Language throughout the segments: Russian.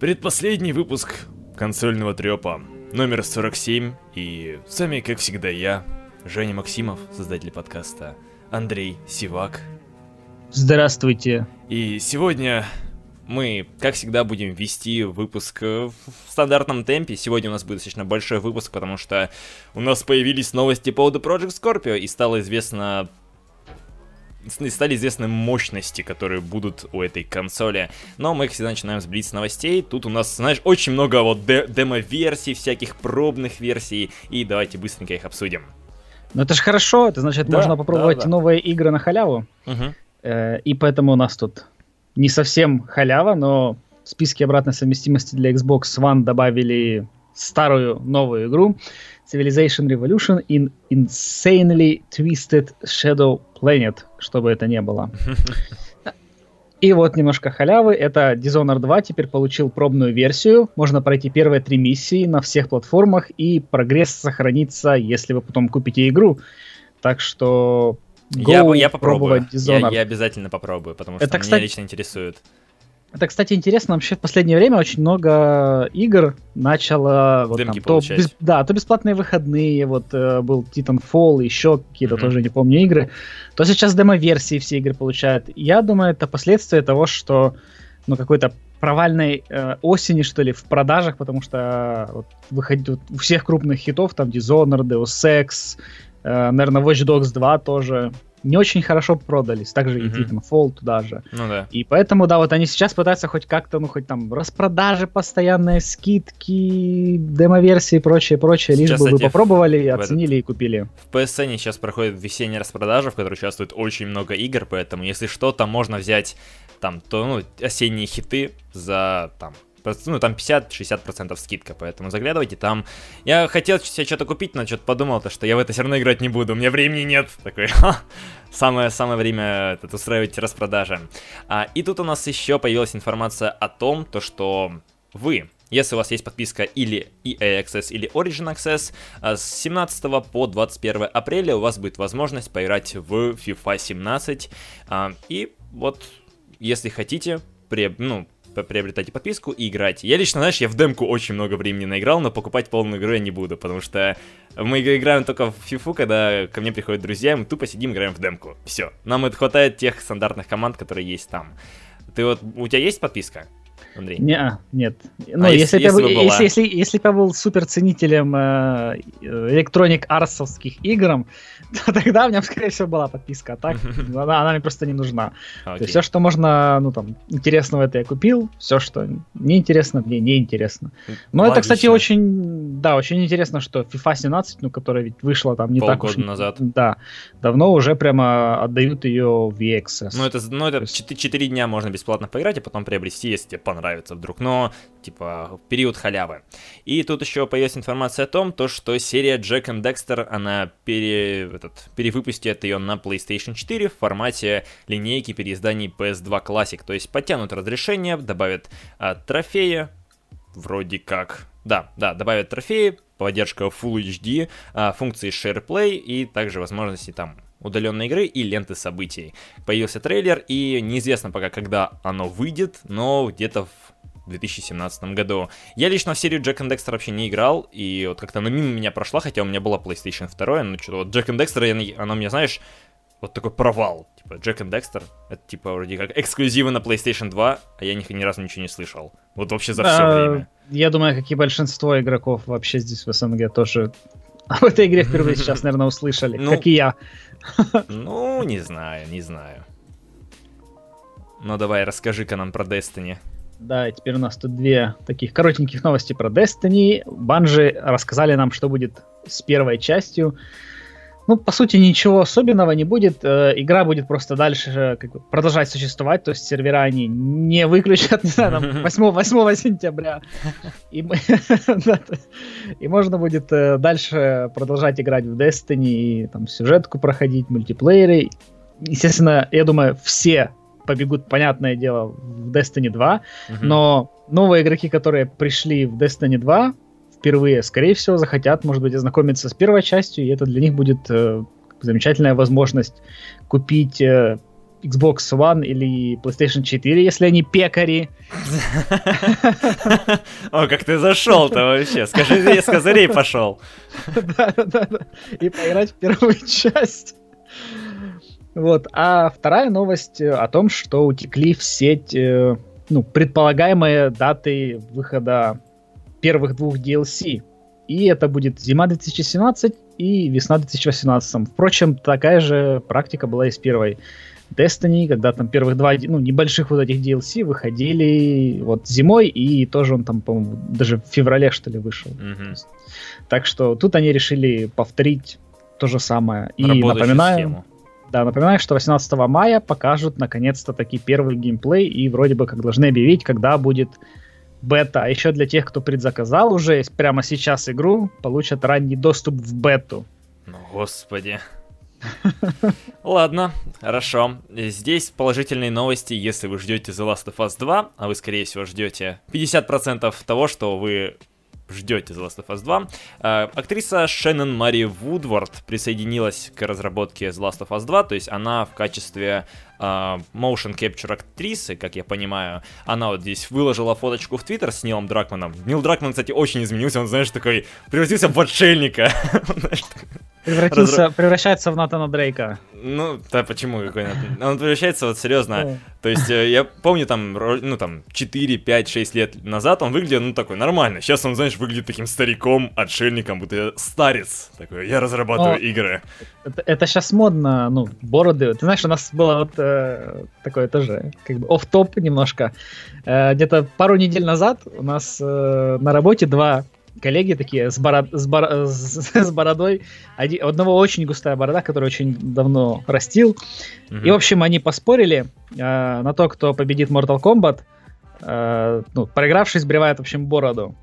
Предпоследний выпуск консольного трепа, номер 47, и с вами, как всегда, я, Женя Максимов, создатель подкаста, Андрей Сивак. Здравствуйте. И сегодня мы, как всегда, будем вести выпуск в стандартном темпе. Сегодня у нас будет достаточно большой выпуск, потому что у нас появились новости по поводу Project Scorpio, и стало известно стали известны мощности, которые будут у этой консоли. Но мы, как всегда, начинаем с блиц новостей. Тут у нас, знаешь, очень много вот демо-версий, всяких пробных версий, и давайте быстренько их обсудим. Ну это же хорошо, это значит, да, можно попробовать да, да. новые игры на халяву. Угу. Э, и поэтому у нас тут не совсем халява, но в списке обратной совместимости для Xbox One добавили старую новую игру Civilization Revolution in Insanely Twisted Shadow Planet, чтобы это не было. И вот немножко халявы. Это Dishonored 2 теперь получил пробную версию. Можно пройти первые три миссии на всех платформах, и прогресс сохранится, если вы потом купите игру. Так что Go я, я попробую. Я, я обязательно попробую, потому что это, меня кстати, лично интересует. Это, кстати, интересно, вообще в последнее время очень много игр начало... Вот, там, то, без, да, то бесплатные выходные, вот э, был Titanfall, еще какие-то mm-hmm. тоже, не помню, игры, то сейчас демо-версии все игры получают. Я думаю, это последствия того, что ну, какой-то провальной э, осени, что ли, в продажах, потому что вот, выходит вот, у всех крупных хитов, там Dishonored, Deus Ex, э, наверное, Watch Dogs 2 тоже, не очень хорошо продались. Также mm-hmm. и Titanfall туда же. Ну да. И поэтому, да, вот они сейчас пытаются хоть как-то, ну, хоть там распродажи постоянные, скидки, демо-версии и прочее, прочее, сейчас, лишь бы вы попробовали, в, оценили в и купили. В PSN сейчас проходит весенняя распродажа, в которой участвует очень много игр, поэтому, если что, там можно взять там, то, ну, осенние хиты за, там, ну, там 50-60% скидка, поэтому заглядывайте там. Я хотел себе что-то купить, но что-то подумал, то, что я в это все равно играть не буду, у меня времени нет. Такой, самое, самое время этот, устраивать распродажи. А, и тут у нас еще появилась информация о том, то, что вы, если у вас есть подписка или EA Access, или Origin Access, а, с 17 по 21 апреля у вас будет возможность поиграть в FIFA 17. А, и вот, если хотите, при, ну, приобретайте подписку и играйте. Я лично, знаешь, я в демку очень много времени наиграл, но покупать полную игру я не буду, потому что мы играем только в фифу, когда ко мне приходят друзья, мы тупо сидим, играем в демку. Все. Нам это хватает тех стандартных команд, которые есть там. Ты вот, у тебя есть подписка? Андрей? Не, а, нет. Ну, а если, если, если, если, если, если бы я был супер ценителем э, электроник арсовских игр, то тогда у меня, скорее всего, была подписка. А так она, она мне просто не нужна. Okay. То есть все, что можно, ну там, интересного это я купил, все, что неинтересно, мне не интересно. Но Логично. это, кстати, очень, да, очень интересно, что FIFA 17, ну, которая ведь вышла там не Полгода так уж... назад. Да, давно уже прямо отдают ее в EXS. Ну, это, ну, это 4 дня можно бесплатно поиграть, и потом приобрести, если тебе понравится вдруг. Но, типа, период халявы. И тут еще появилась информация о том, то, что серия Jack and Dexter, она пере этот, перевыпустят ее на PlayStation 4 в формате линейки переизданий PS2 Classic. То есть подтянут разрешение, добавят а, трофеи, вроде как... Да, да, добавят трофеи, поддержка Full HD, а, функции SharePlay и также возможности там удаленной игры и ленты событий. Появился трейлер, и неизвестно пока, когда оно выйдет, но где-то в 2017 году. Я лично в серию Jack and Dexter вообще не играл, и вот как-то она мимо меня прошла, хотя у меня была PlayStation 2, но что-то вот Jack and Dexter, она мне, знаешь, вот такой провал. Типа, Jack and Dexter, это типа вроде как эксклюзивы на PlayStation 2, а я ни, ни разу ничего не слышал. Вот вообще за все а, время. Я думаю, как и большинство игроков вообще здесь в СНГ тоже об этой игре впервые сейчас, наверное, услышали, ну, как и я. Ну, не знаю, не знаю. Ну давай, расскажи-ка нам про Destiny. Да, теперь у нас тут две таких коротеньких новости про Destiny. Банжи рассказали нам, что будет с первой частью. Ну, по сути, ничего особенного не будет. Э, игра будет просто дальше как бы, продолжать существовать, то есть сервера они не выключат, не знаю, там, 8, 8 сентября. И, и можно будет э, дальше продолжать играть в Destiny, и там сюжетку проходить, мультиплееры. Естественно, я думаю, все побегут, понятное дело, в Destiny 2, угу. но новые игроки, которые пришли в Destiny 2 впервые, скорее всего, захотят, может быть, ознакомиться с первой частью, и это для них будет э, замечательная возможность купить э, Xbox One или PlayStation 4, если они пекари. О, как ты зашел-то вообще. Скажи, я с козырей пошел. Да-да-да. И поиграть в первую часть. Вот. А вторая новость о том, что утекли в сеть э, ну, предполагаемые даты выхода первых двух DLC. И это будет зима 2017 и весна 2018. Впрочем, такая же практика была и с первой Destiny, когда там первых два, ну, небольших вот этих DLC выходили вот зимой, и тоже он там, по-моему, даже в феврале, что ли, вышел. Mm-hmm. Так что тут они решили повторить то же самое. И напоминаю, схему. Да, напоминаю, что 18 мая покажут наконец-то таки первый геймплей, и вроде бы как должны объявить, когда будет бета. А еще для тех, кто предзаказал уже прямо сейчас игру, получат ранний доступ в бету. Ну, господи. Ладно, хорошо. Здесь положительные новости, если вы ждете The Last of Us 2, а вы, скорее всего, ждете 50% того, что вы ждете The Last of Us 2. Э, актриса Шеннон Мари Вудвард присоединилась к разработке The Last of Us 2, то есть она в качестве э, motion capture актрисы, как я понимаю, она вот здесь выложила фоточку в Твиттер с Нилом Дракманом. Нил Дракман, кстати, очень изменился, он, знаешь, такой, превратился в отшельника. Превратился, Разру... Превращается в Натана Дрейка. Ну, да почему какой Он превращается вот серьезно. То есть э, я помню там, ну там, 4, 5, 6 лет назад он выглядел, ну такой, нормально. Сейчас он, знаешь, выглядит таким стариком, отшельником, будто старец. Такой, я разрабатываю О, игры. Это, это сейчас модно, ну, бороды. Ты знаешь, у нас было вот э, такое тоже, как бы, оф-топ немножко. Э, где-то пару недель назад у нас э, на работе два коллеги такие с, бород, с, бор, с, бородой. Один, одного очень густая борода, который очень давно растил. Mm-hmm. И, в общем, они поспорили э, на то, кто победит Mortal Kombat. Э, ну, проигравший сбривает, в общем, бороду.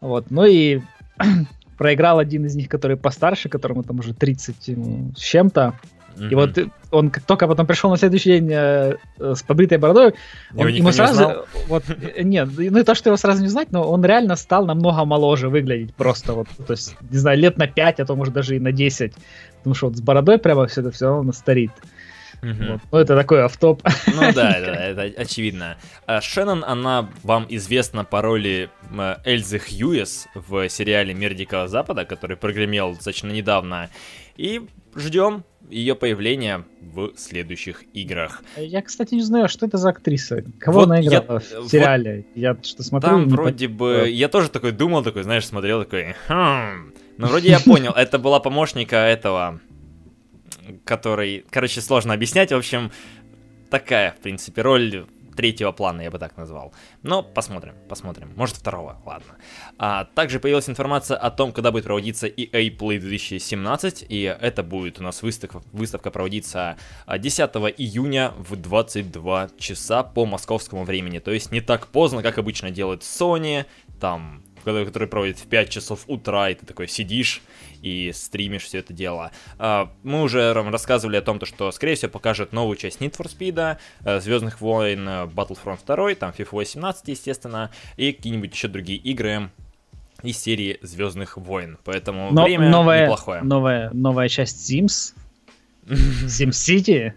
Вот. Ну и проиграл один из них, который постарше, которому там уже 30 с чем-то. Mm-hmm. И вот он как только потом пришел на следующий день э, с побритой бородой, он, ему сразу... Вот, э, нет, ну и то, что его сразу не знать, но он реально стал намного моложе выглядеть просто вот, то есть, не знаю, лет на 5, а то может даже и на 10. Потому что вот с бородой прямо все это все равно старит. Mm-hmm. Вот. Ну, это такой автоп. Ну да, да, это очевидно. А Шеннон, она вам известна по роли Эльзы Хьюис в сериале «Мир Дикого Запада», который прогремел достаточно недавно. И ждем ее появления в следующих играх. Я, кстати, не знаю, что это за актриса. Кого вот она играла я, в сериале? Вот я что-то смотрю. Там вроде по... бы... Я тоже такой думал, такой, знаешь, смотрел, такой... Хм. Ну, вроде я понял, это была помощника этого, который... Короче, сложно объяснять. В общем, такая, в принципе, роль третьего плана, я бы так назвал. Но посмотрим, посмотрим. Может второго, ладно. А, также появилась информация о том, когда будет проводиться EA Play 2017, и это будет у нас выставка, выставка проводиться 10 а, июня в 22 часа по московскому времени. То есть не так поздно, как обычно делают Sony, там который проводит в 5 часов утра, и ты такой сидишь и стримишь все это дело. А, мы уже рассказывали о том, что, скорее всего, покажет новую часть Need for Speed, э, Звездных войн, э, Battlefront 2, там FIFA 18, естественно, и какие-нибудь еще другие игры из серии Звездных войн. Поэтому Но, время новая, неплохое. Новая, новая часть Sims. Sim City.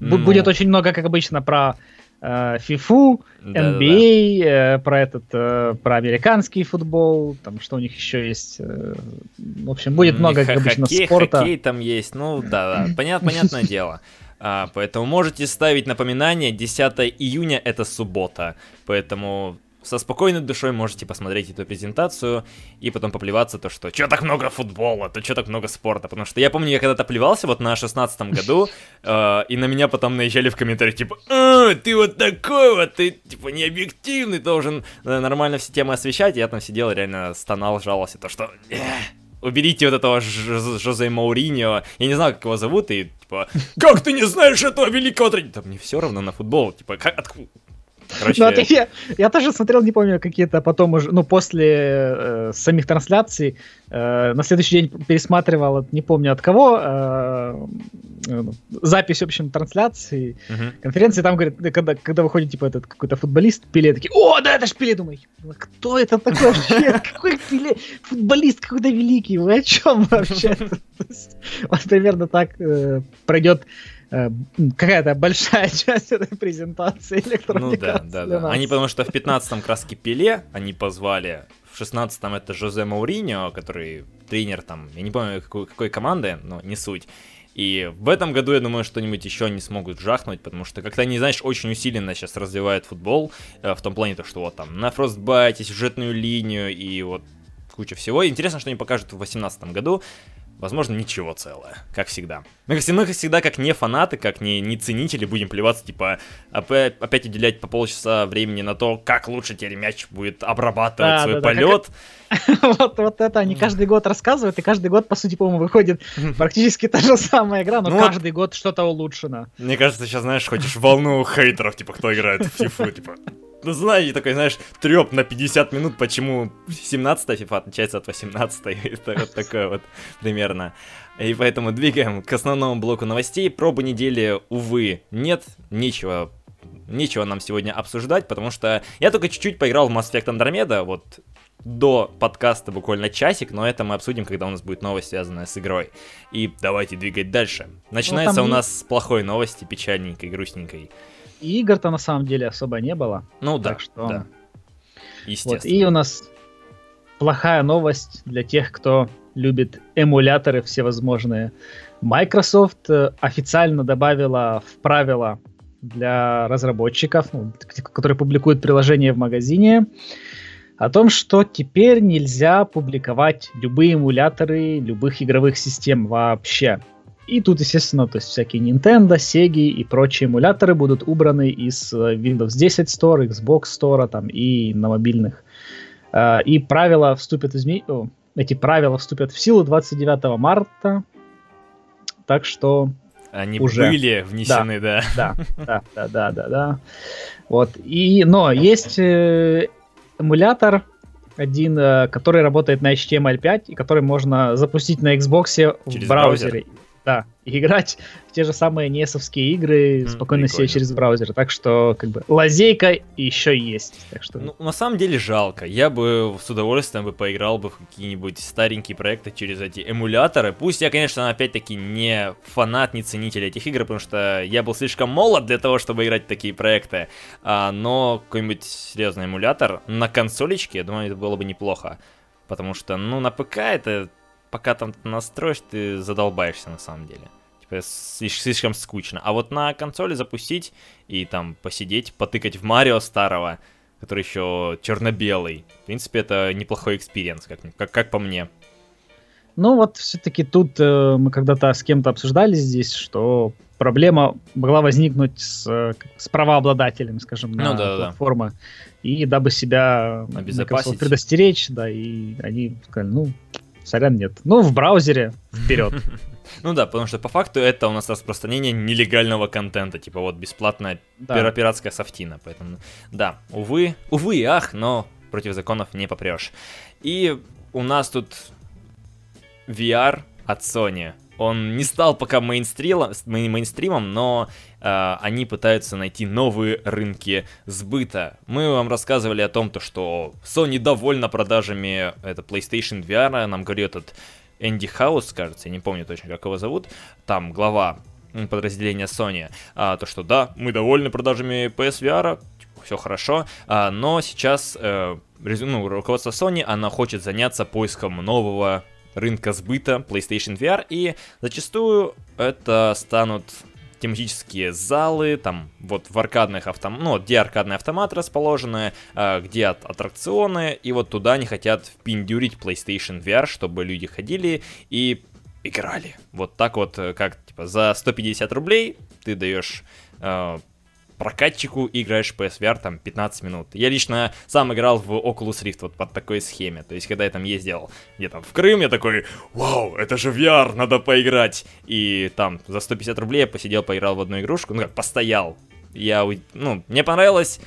Будет очень много, как обычно, про FIFA, э, NBA, э, про этот, э, про американский футбол, там что у них еще есть. В общем, будет много, как обычно, хоккей, спорта. Хоккей там есть, ну да, да, понятно, понятное дело. А, поэтому можете ставить напоминание, 10 июня это суббота, поэтому со спокойной душой можете посмотреть эту презентацию и потом поплеваться то, что что так много футбола, то что так много спорта. Потому что я помню, я когда-то плевался вот на шестнадцатом году, э, и на меня потом наезжали в комментариях, типа, а, ты вот такой вот, ты типа не объективный, должен э, нормально все темы освещать. Я там сидел, реально стонал, жаловался, то что... уберите вот этого Жозе Мауриньо, я не знаю, как его зовут, и типа, как ты не знаешь этого великого тренера? Да мне все равно на футбол, типа, как, откуда, Короче... Ну, я, я тоже смотрел, не помню, какие-то потом уже, ну, после э, самих трансляций, э, на следующий день пересматривал, не помню от кого, э, э, запись, в общем, трансляции, uh-huh. конференции, там, говорят, когда, когда выходит, типа, этот какой-то футболист, Пеле, такие, о, да, это ж Пеле, думаю, кто это такой вообще, какой Пеле, футболист какой-то великий, вы о чем вообще? Вот примерно так э, пройдет какая-то большая часть этой презентации Electronic Ну да, да, да. Они потому что в 15-м краски Пеле они позвали, в 16-м это Жозе Мауриньо, который тренер там, я не помню какой, какой команды, но не суть. И в этом году, я думаю, что-нибудь еще они смогут жахнуть, потому что как-то они, знаешь, очень усиленно сейчас развивают футбол, э, в том плане, то, что вот там на фростбайте, сюжетную линию и вот куча всего. Интересно, что они покажут в 2018 году. Возможно, ничего целое, как всегда. Мы, мы всегда, как не фанаты, как не, не ценители, будем плеваться, типа, опять, опять уделять по полчаса времени на то, как лучше теперь мяч будет обрабатывать да, свой да, полет. Да, вот, вот это они каждый год рассказывают, и каждый год, по сути, по-моему, выходит практически та же самая игра, но ну, каждый год что-то улучшено. Мне кажется, сейчас, знаешь, хочешь волну хейтеров, типа, кто играет в FIFA, типа, ну, знаете, такой, знаешь, треп на 50 минут, почему 17-я FIFA отличается от 18-й. Это вот такое вот примерно. И поэтому двигаем к основному блоку новостей. Пробы недели, увы, нет, нечего нечего нам сегодня обсуждать, потому что я только чуть-чуть поиграл в Mass Effect Andromeda, вот до подкаста буквально часик, но это мы обсудим, когда у нас будет новость, связанная с игрой. И давайте двигать дальше. Начинается ну, у нас с плохой новости, печальненькой, грустненькой. И игр-то на самом деле особо не было. Ну да, так что... да. Естественно. Вот. И у нас плохая новость для тех, кто любит эмуляторы всевозможные. Microsoft э, официально добавила в правила для разработчиков, ну, которые публикуют приложение в магазине, о том, что теперь нельзя публиковать любые эмуляторы любых игровых систем вообще. И тут, естественно, то есть всякие Nintendo, Sega и прочие эмуляторы будут убраны из э, Windows 10 Store, Xbox Store там, и на мобильных. Э, и правила вступят изме... эти правила вступят в силу 29 марта. Так что они уже. были внесены, да. Да, да, да, да, да, да. Вот. И, но есть э, эмулятор один, который работает на HTML5 и который можно запустить на Xbox в браузере. Браузер? Да, играть в те же самые несовские игры mm, спокойно прикольно. себе через браузер. Так что, как бы, лазейка еще есть. Так что... Ну, на самом деле жалко. Я бы с удовольствием бы поиграл бы в какие-нибудь старенькие проекты через эти эмуляторы. Пусть я, конечно, опять-таки не фанат, не ценитель этих игр, потому что я был слишком молод для того, чтобы играть в такие проекты. А, но какой-нибудь серьезный эмулятор на консолечке, я думаю, это было бы неплохо. Потому что, ну, на ПК это пока там настроишь, ты задолбаешься на самом деле. Типа слишком скучно. А вот на консоли запустить и там посидеть, потыкать в Марио старого, который еще черно-белый. В принципе, это неплохой experience, как, как, как по мне. Ну вот все-таки тут э, мы когда-то с кем-то обсуждали здесь, что проблема могла возникнуть с, с правообладателем, скажем, ну, на да, платформы. Да. И дабы себя предостеречь, да, и они сказали, ну, сорян, нет. Ну, в браузере вперед. Ну да, потому что по факту это у нас распространение нелегального контента, типа вот бесплатная да. пиратская софтина, поэтому да, увы, увы и ах, но против законов не попрешь. И у нас тут VR от Sony. Он не стал пока мейнстримом, мейнстримом но э, они пытаются найти новые рынки сбыта. Мы вам рассказывали о том, то, что Sony довольна продажами это PlayStation VR, нам говорит этот Энди Хаус, кажется, я не помню точно, как его зовут, там глава подразделения Sony, а, то, что да, мы довольны продажами PSVR, типа, все хорошо, а, но сейчас э, ну, руководство Sony, она хочет заняться поиском нового рынка сбыта PlayStation VR, и зачастую это станут тематические залы, там вот в аркадных автом... ну, где аркадные автоматы расположены, э, где аттракционы, и вот туда они хотят впендюрить PlayStation VR, чтобы люди ходили и играли. Вот так вот, э, как типа за 150 рублей ты даешь э, прокатчику и играешь в PSVR там 15 минут. Я лично сам играл в Oculus Rift вот под такой схеме. То есть, когда я там ездил где-то в Крым, я такой, вау, это же VR, надо поиграть. И там за 150 рублей я посидел, поиграл в одну игрушку, ну как, постоял. Я, ну, мне понравилось,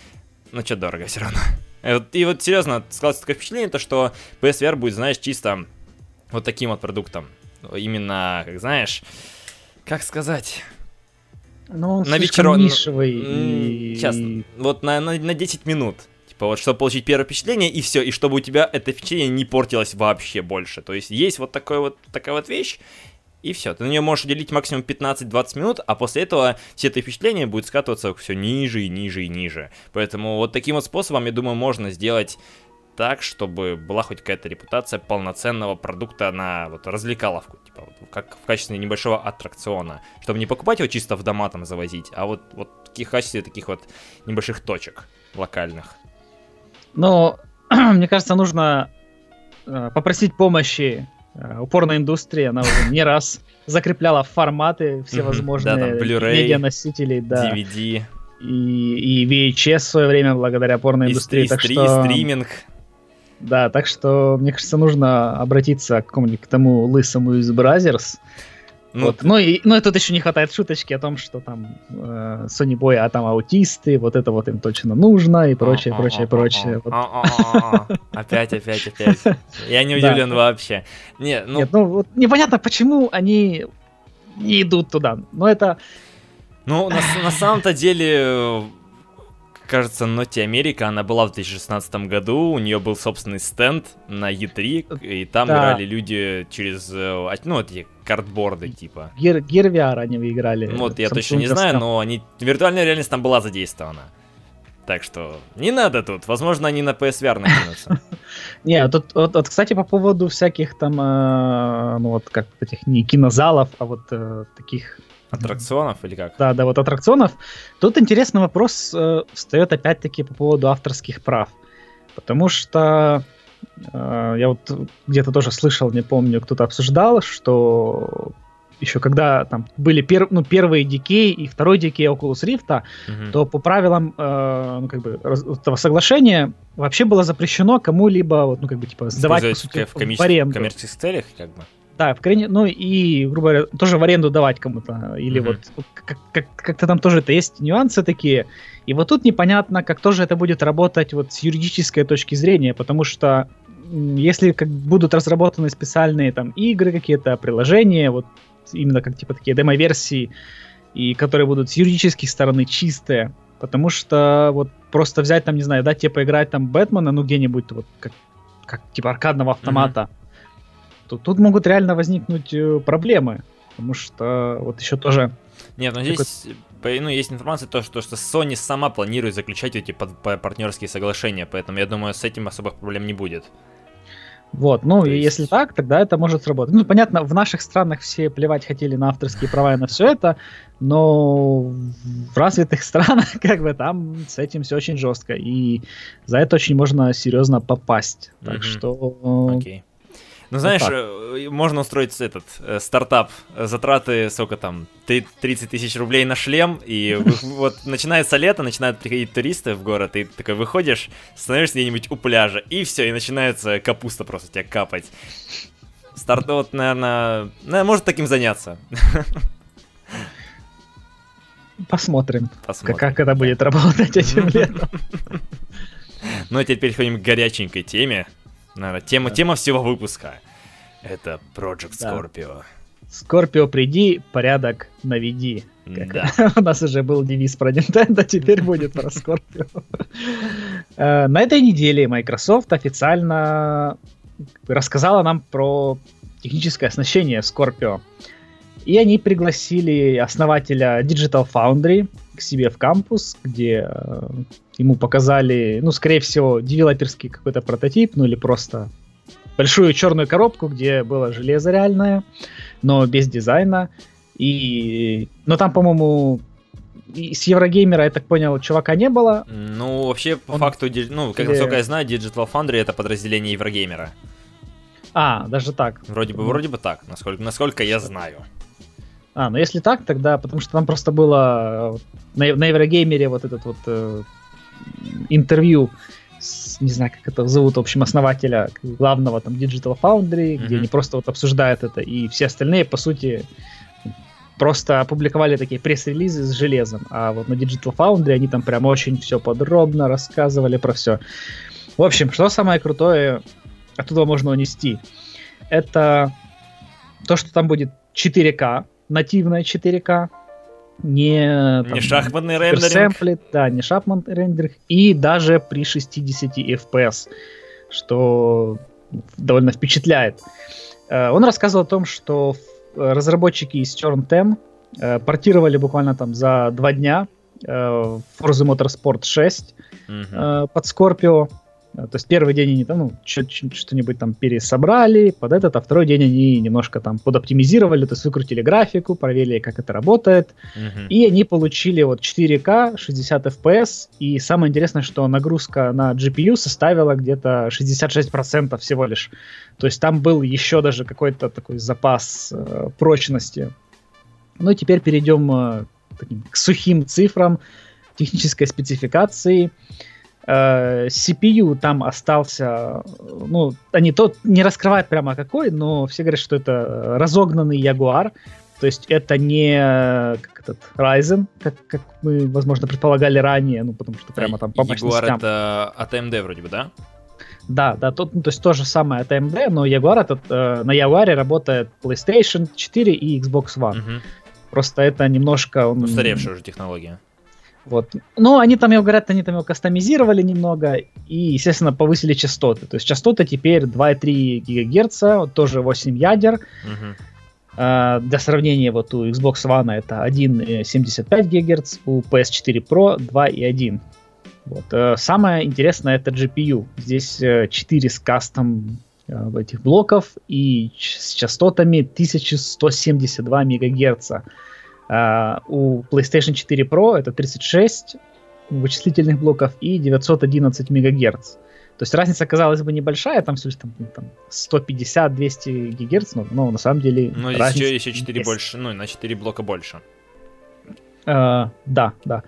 но что дорого все равно. И вот серьезно, складывается такое впечатление, то, что PSVR будет, знаешь, чисто вот таким вот продуктом. Именно, как знаешь, как сказать, ну, он на вечером нишевый. И... Сейчас, вот на, на, на 10 минут. Типа вот, чтобы получить первое впечатление, и все, и чтобы у тебя это впечатление не портилось вообще больше. То есть есть вот, такой вот такая вот вещь, и все. Ты на нее можешь уделить максимум 15-20 минут, а после этого все это впечатление будет скатываться все ниже и ниже и ниже. Поэтому вот таким вот способом, я думаю, можно сделать так, чтобы была хоть какая-то репутация полноценного продукта на вот развлекаловку, типа вот, как в качестве небольшого аттракциона, чтобы не покупать его чисто в дома там завозить, а вот вот в качестве таких вот небольших точек локальных. Ну, мне кажется, нужно э, попросить помощи э, у порной индустрии, она уже не раз закрепляла форматы всевозможные да, медианосителей, да. DVD. И, и VHS в свое время благодаря порной индустрии. И, так стри, что... стриминг. Да, так что, мне кажется, нужно обратиться к какому-нибудь к тому лысому из Brazzers. Ну, вот. ну, и, ну и тут еще не хватает шуточки о том, что там э, Sony Boy, а там аутисты, вот это вот им точно нужно, и прочее, прочее, прочее. Опять, опять, опять. Я не удивлен вообще. Ну... Нет, ну вот непонятно, почему они не идут туда. Но это... Ну, на, на самом-то деле, кажется, Ноти Америка, она была в 2016 году, у нее был собственный стенд на E3, и там да. играли люди через, э, ну, эти картборды, типа. Gear, Gear VR они играли. Ну, вот, я точно не знаю, но они, виртуальная реальность там была задействована. Так что не надо тут. Возможно, они на PSVR накинутся. Не, тут, вот, вот, кстати, по поводу всяких там, э, ну вот как этих не кинозалов, а вот э, таких Аттракционов или как? Да, да, вот аттракционов. Тут интересный вопрос э, встает опять-таки по поводу авторских прав. Потому что э, я вот где-то тоже слышал, не помню, кто-то обсуждал, что еще когда там были пер, ну, первые DK и второй DK Oculus Rift, угу. то по правилам э, ну, как бы, этого соглашения вообще было запрещено кому-либо вот, ну, как бы, типа, сдавать по сути, в, коммерческих целях, как бы. Да, в крайне, ну и, грубо говоря, тоже в аренду давать кому-то. Или mm-hmm. вот как- как- как-то там тоже это есть нюансы такие. И вот тут непонятно, как тоже это будет работать вот с юридической точки зрения, потому что если как будут разработаны специальные там игры какие-то, приложения, вот именно как типа такие демо-версии, и которые будут с юридической стороны чистые, потому что вот просто взять там, не знаю, дать тебе поиграть там Бэтмена, ну где-нибудь вот как, как типа аркадного автомата, mm-hmm то тут могут реально возникнуть э, проблемы. Потому что вот еще тоже... Нет, но здесь ну, есть информация, то, что, что Sony сама планирует заключать эти партнерские соглашения, поэтому я думаю, с этим особых проблем не будет. Вот, ну, и есть... если так, тогда это может сработать. Ну, понятно, в наших странах все плевать хотели на авторские права и на все это, но в развитых странах, как бы, там с этим все очень жестко, и за это очень можно серьезно попасть. Так mm-hmm. что... Okay. Ну, знаешь, вот э, можно устроить этот э, стартап, затраты, сколько там, 30 тысяч рублей на шлем, и вот начинается лето, начинают приходить туристы в город, и такой выходишь, становишься где-нибудь у пляжа, и все, и начинается капуста просто тебя капать. Старт, вот, наверное, наверное, может таким заняться. Посмотрим, Посмотрим. Как, как это будет работать этим летом. Ну, а теперь переходим к горяченькой теме. Наверное, тема, да. тема всего выпуска. Это Project Scorpio. Скорпио, приди, порядок наведи. Как да. У нас уже был девиз про Nintendo, теперь будет про Скорпио. Э, на этой неделе Microsoft официально рассказала нам про техническое оснащение Scorpio. И они пригласили основателя Digital Foundry к себе в кампус, где э, ему показали, ну, скорее всего, девелоперский какой-то прототип, ну или просто большую черную коробку, где было железо реальное, но без дизайна. И... Но там, по-моему, с Еврогеймера, я так понял, чувака не было. Ну, вообще, по Он... факту, ну, как насколько я знаю, Digital Foundry это подразделение Еврогеймера. А, даже так. Вроде бы, вроде бы так, насколько, насколько я знаю. А, ну если так, тогда, потому что там просто было э, на, на Еврогеймере вот этот вот э, интервью с, не знаю, как это зовут, в общем, основателя главного там Digital Foundry, mm-hmm. где они просто вот обсуждают это, и все остальные, по сути, просто опубликовали такие пресс-релизы с железом, а вот на Digital Foundry они там прям очень все подробно рассказывали про все. В общем, что самое крутое оттуда можно унести? Это то, что там будет 4К, нативная 4К, не, там, не шахматный рендеринг. Да, не шахматный рендеринг. И даже при 60 FPS, что довольно впечатляет. Э, он рассказывал о том, что разработчики из Turn 10 э, портировали буквально там за два дня э, Forza Motorsport 6 угу. э, под Scorpio. Э, то есть первый день они там ну, что-нибудь там пересобрали под этот, а второй день они немножко там подоптимизировали, то есть выкрутили графику, проверили, как это работает, uh-huh. и они получили вот 4К, 60 FPS, и самое интересное, что нагрузка на GPU составила где-то 66% всего лишь. То есть там был еще даже какой-то такой запас э, прочности. Ну и теперь перейдем э, к сухим цифрам технической спецификации. Э, CPU там остался, ну, они тот не раскрывают прямо какой, но все говорят, что это разогнанный Jaguar, то есть это не как этот Ryzen, как, как мы, возможно, предполагали ранее, ну, потому что прямо там по Jaguar это от AMD вроде бы, да? Да, да, тот, ну, то есть то же самое от AMD, но Jaguar этот, э, на Jaguar работает PlayStation 4 и Xbox One. Угу. Просто это немножко... Он... Устаревшая уже технология. Вот. Но они там, его говорят, они там его кастомизировали немного и, естественно, повысили частоты. То есть частоты теперь 2,3 ГГц, тоже 8 ядер. Угу. Uh, для сравнения, вот у Xbox One это 1,75 ГГц, у PS4 Pro 2,1. Вот. Uh, самое интересное это GPU. Здесь uh, 4 с кастом uh, этих блоков и с частотами 1172 МГц. Uh, у PlayStation 4 Pro это 36 вычислительных блоков и 911 МГц. То есть разница, казалось бы, небольшая, там, там, там 150-200 ГГц, но, но на самом деле... Ну, еще, еще 4 есть. больше, ну, на 4 блока больше. Э, да, да.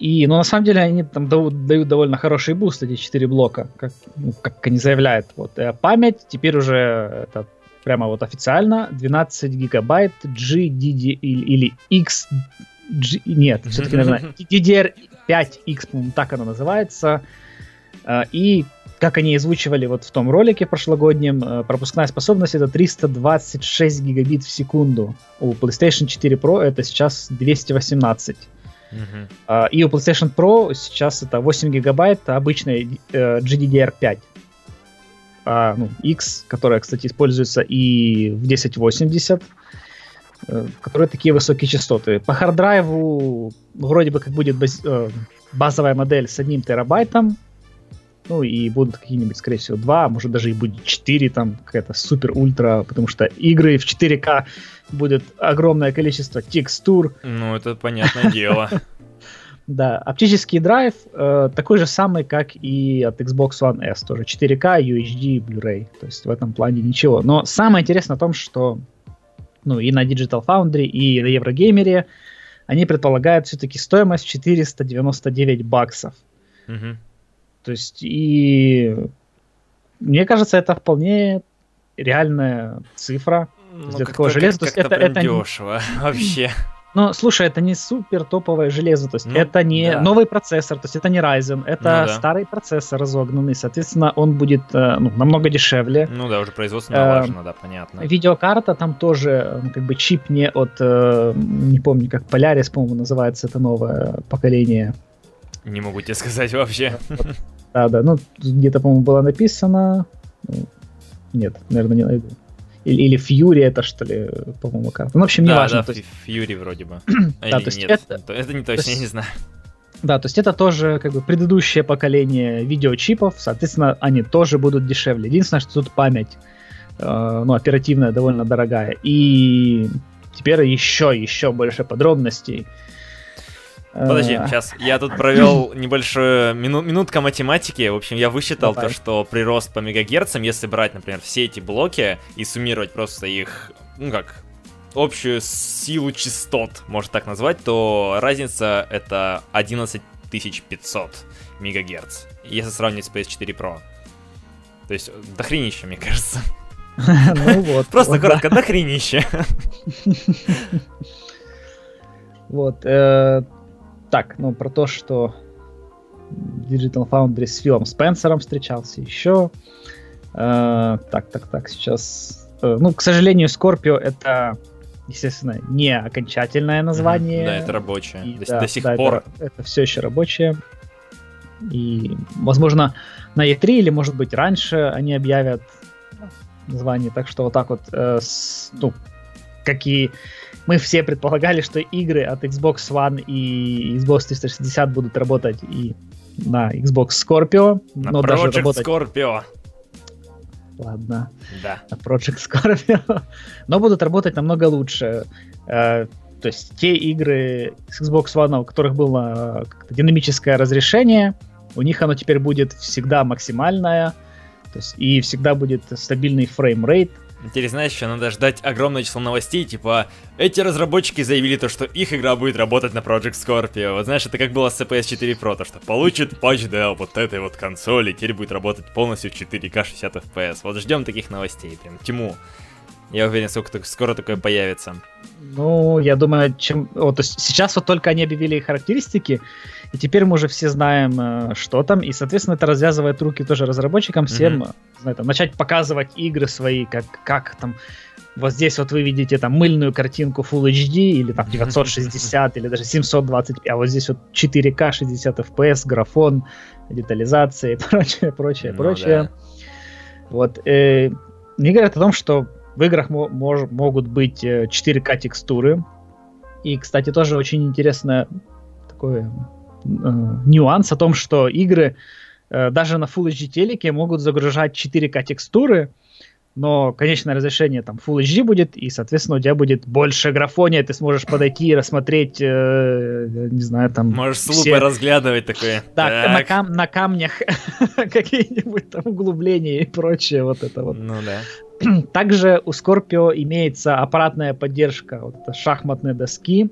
И, ну, на самом деле, они там дают, дают довольно хороший буст, эти 4 блока, как, ну, как они заявляют. Вот. Э, память теперь уже это прямо вот официально 12 гигабайт GDD или X G, нет, все-таки, наверное, DDR5X, по-моему, так она называется. А, и как они озвучивали вот в том ролике прошлогоднем, э, пропускная способность это 326 гигабит в секунду. У PlayStation 4 Pro это сейчас 218. Uh-huh. И у PlayStation Pro сейчас это 8 гигабайт обычной э, GDDR5 а, ну, X, которая, кстати, используется и в 1080, э, которые такие высокие частоты. По харддрайву вроде бы как будет баз, э, базовая модель с одним терабайтом, ну и будут какие-нибудь, скорее всего, два, может даже и будет 4, там какая-то супер-ультра, потому что игры в 4К будет огромное количество текстур. Ну, это понятное дело. Да, оптический драйв э, такой же самый, как и от Xbox One S, тоже 4K, UHD, Blu-ray, то есть в этом плане ничего. Но самое интересное в том, что ну и на Digital Foundry, и на Еврогеймере они предполагают все-таки стоимость 499 баксов. Угу. То есть и мне кажется, это вполне реальная цифра ну, для такого железа. То есть это, это дешево вообще. Но слушай, это не супер топовое железо, то есть ну, это не да. новый процессор, то есть это не Ryzen, это ну, да. старый процессор разогнанный, соответственно, он будет э, ну, намного дешевле. Ну да, уже производство налажено, э, да, понятно. Видеокарта там тоже, как бы чип не от, э, не помню, как Polaris, по-моему, называется это новое поколение. Не могу тебе сказать вообще. Да, да, ну где-то, по-моему, было написано. Ну, нет, наверное, не найду. Или, или Fury это, что ли, по-моему, карта. Ну, в общем, не да, важно. Да, есть... Fury вроде бы. да, то есть нет, это... это не точно, я не знаю. Да, то есть это тоже как бы предыдущее поколение видеочипов, соответственно, они тоже будут дешевле. Единственное, что тут память, э, ну, оперативная, довольно дорогая. И теперь еще, еще больше подробностей. Подожди, сейчас э. я тут провел небольшую мину, минутка математики. В общем, я высчитал Давай. то, что прирост по мегагерцам, если брать, например, все эти блоки и суммировать просто их, ну как, общую силу частот, можно так назвать, то разница это 11500 мегагерц, если сравнивать с PS4 Pro. То есть дохренище, мне кажется. Ну вот. Просто коротко, дохренище. Вот. Так, ну, про то, что Digital Foundry с Филом Спенсером встречался еще. Э, так, так, так, сейчас... Э, ну, к сожалению, Scorpio это, естественно, не окончательное название. Mm-hmm, да, это рабочее. И, до, да, до сих да, пор. Это, это все еще рабочее. И, возможно, на E3 или, может быть, раньше они объявят название. Так что вот так вот, э, с, ну, как и мы все предполагали, что игры от Xbox One и Xbox 360 будут работать и на Xbox Scorpio, на но Project даже работать... Scorpio. Ладно. Да. На Project Scorpio. но будут работать намного лучше. Э, то есть те игры с Xbox One, у которых было динамическое разрешение, у них оно теперь будет всегда максимальное, то есть и всегда будет стабильный фреймрейт, Интересно, еще надо ждать огромное число новостей, типа, эти разработчики заявили то, что их игра будет работать на Project Scorpio. Вот знаешь, это как было с PS4 Pro, то что получит патч для вот этой вот консоли, теперь будет работать полностью в 4К 60 FPS. Вот ждем таких новостей, прям тьму. Я уверен, сколько скоро такое появится. Ну, я думаю, чем... Вот, сейчас вот только они объявили характеристики, и теперь мы уже все знаем, э, что там, и, соответственно, это развязывает руки тоже разработчикам всем, mm-hmm. знаю, там, начать показывать игры свои, как, как там, вот здесь вот вы видите там мыльную картинку Full HD, или там 960, или даже 720, а вот здесь вот 4К 60 FPS, графон, детализация и прочее, прочее, ну, прочее. Да. Вот, э, мне говорят о том, что в играх мож, могут быть 4К э, текстуры. И, кстати, тоже очень интересный такой э, нюанс о том, что игры э, даже на Full HD телеке могут загружать 4К текстуры, но конечное разрешение там Full HD будет, и, соответственно, у тебя будет больше графония, ты сможешь подойти и рассмотреть, э, не знаю, там... Можешь с лупой разглядывать такое. Да, так. на, кам на камнях какие-нибудь там углубления и прочее, вот это вот. Ну да. Также у Scorpio имеется аппаратная поддержка вот, шахматной доски,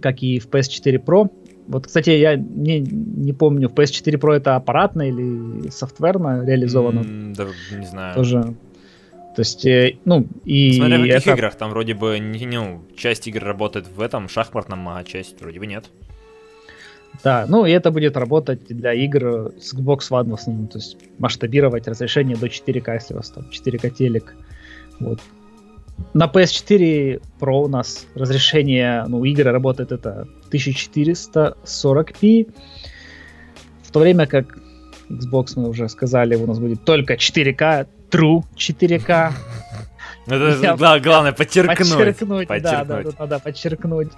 как и в PS4 Pro. Вот, кстати, я не, не помню, в PS4 Pro это аппаратно или софтверно реализовано? Mm, да, не знаю. Тоже. То есть, э, ну, и... Смотря в каких это... играх, там вроде бы, ну, часть игр работает в этом шахматном, а часть вроде бы нет. Да, ну и это будет работать для игр с Xbox One в основном, то есть масштабировать разрешение до 4К, если у вас там 4К телек. Вот. На PS4 Pro у нас разрешение, ну, игры работает это 1440p, в то время как Xbox, мы уже сказали, у нас будет только 4К, True 4К. Это главное подчеркнуть. Подчеркнуть, да, да, надо подчеркнуть.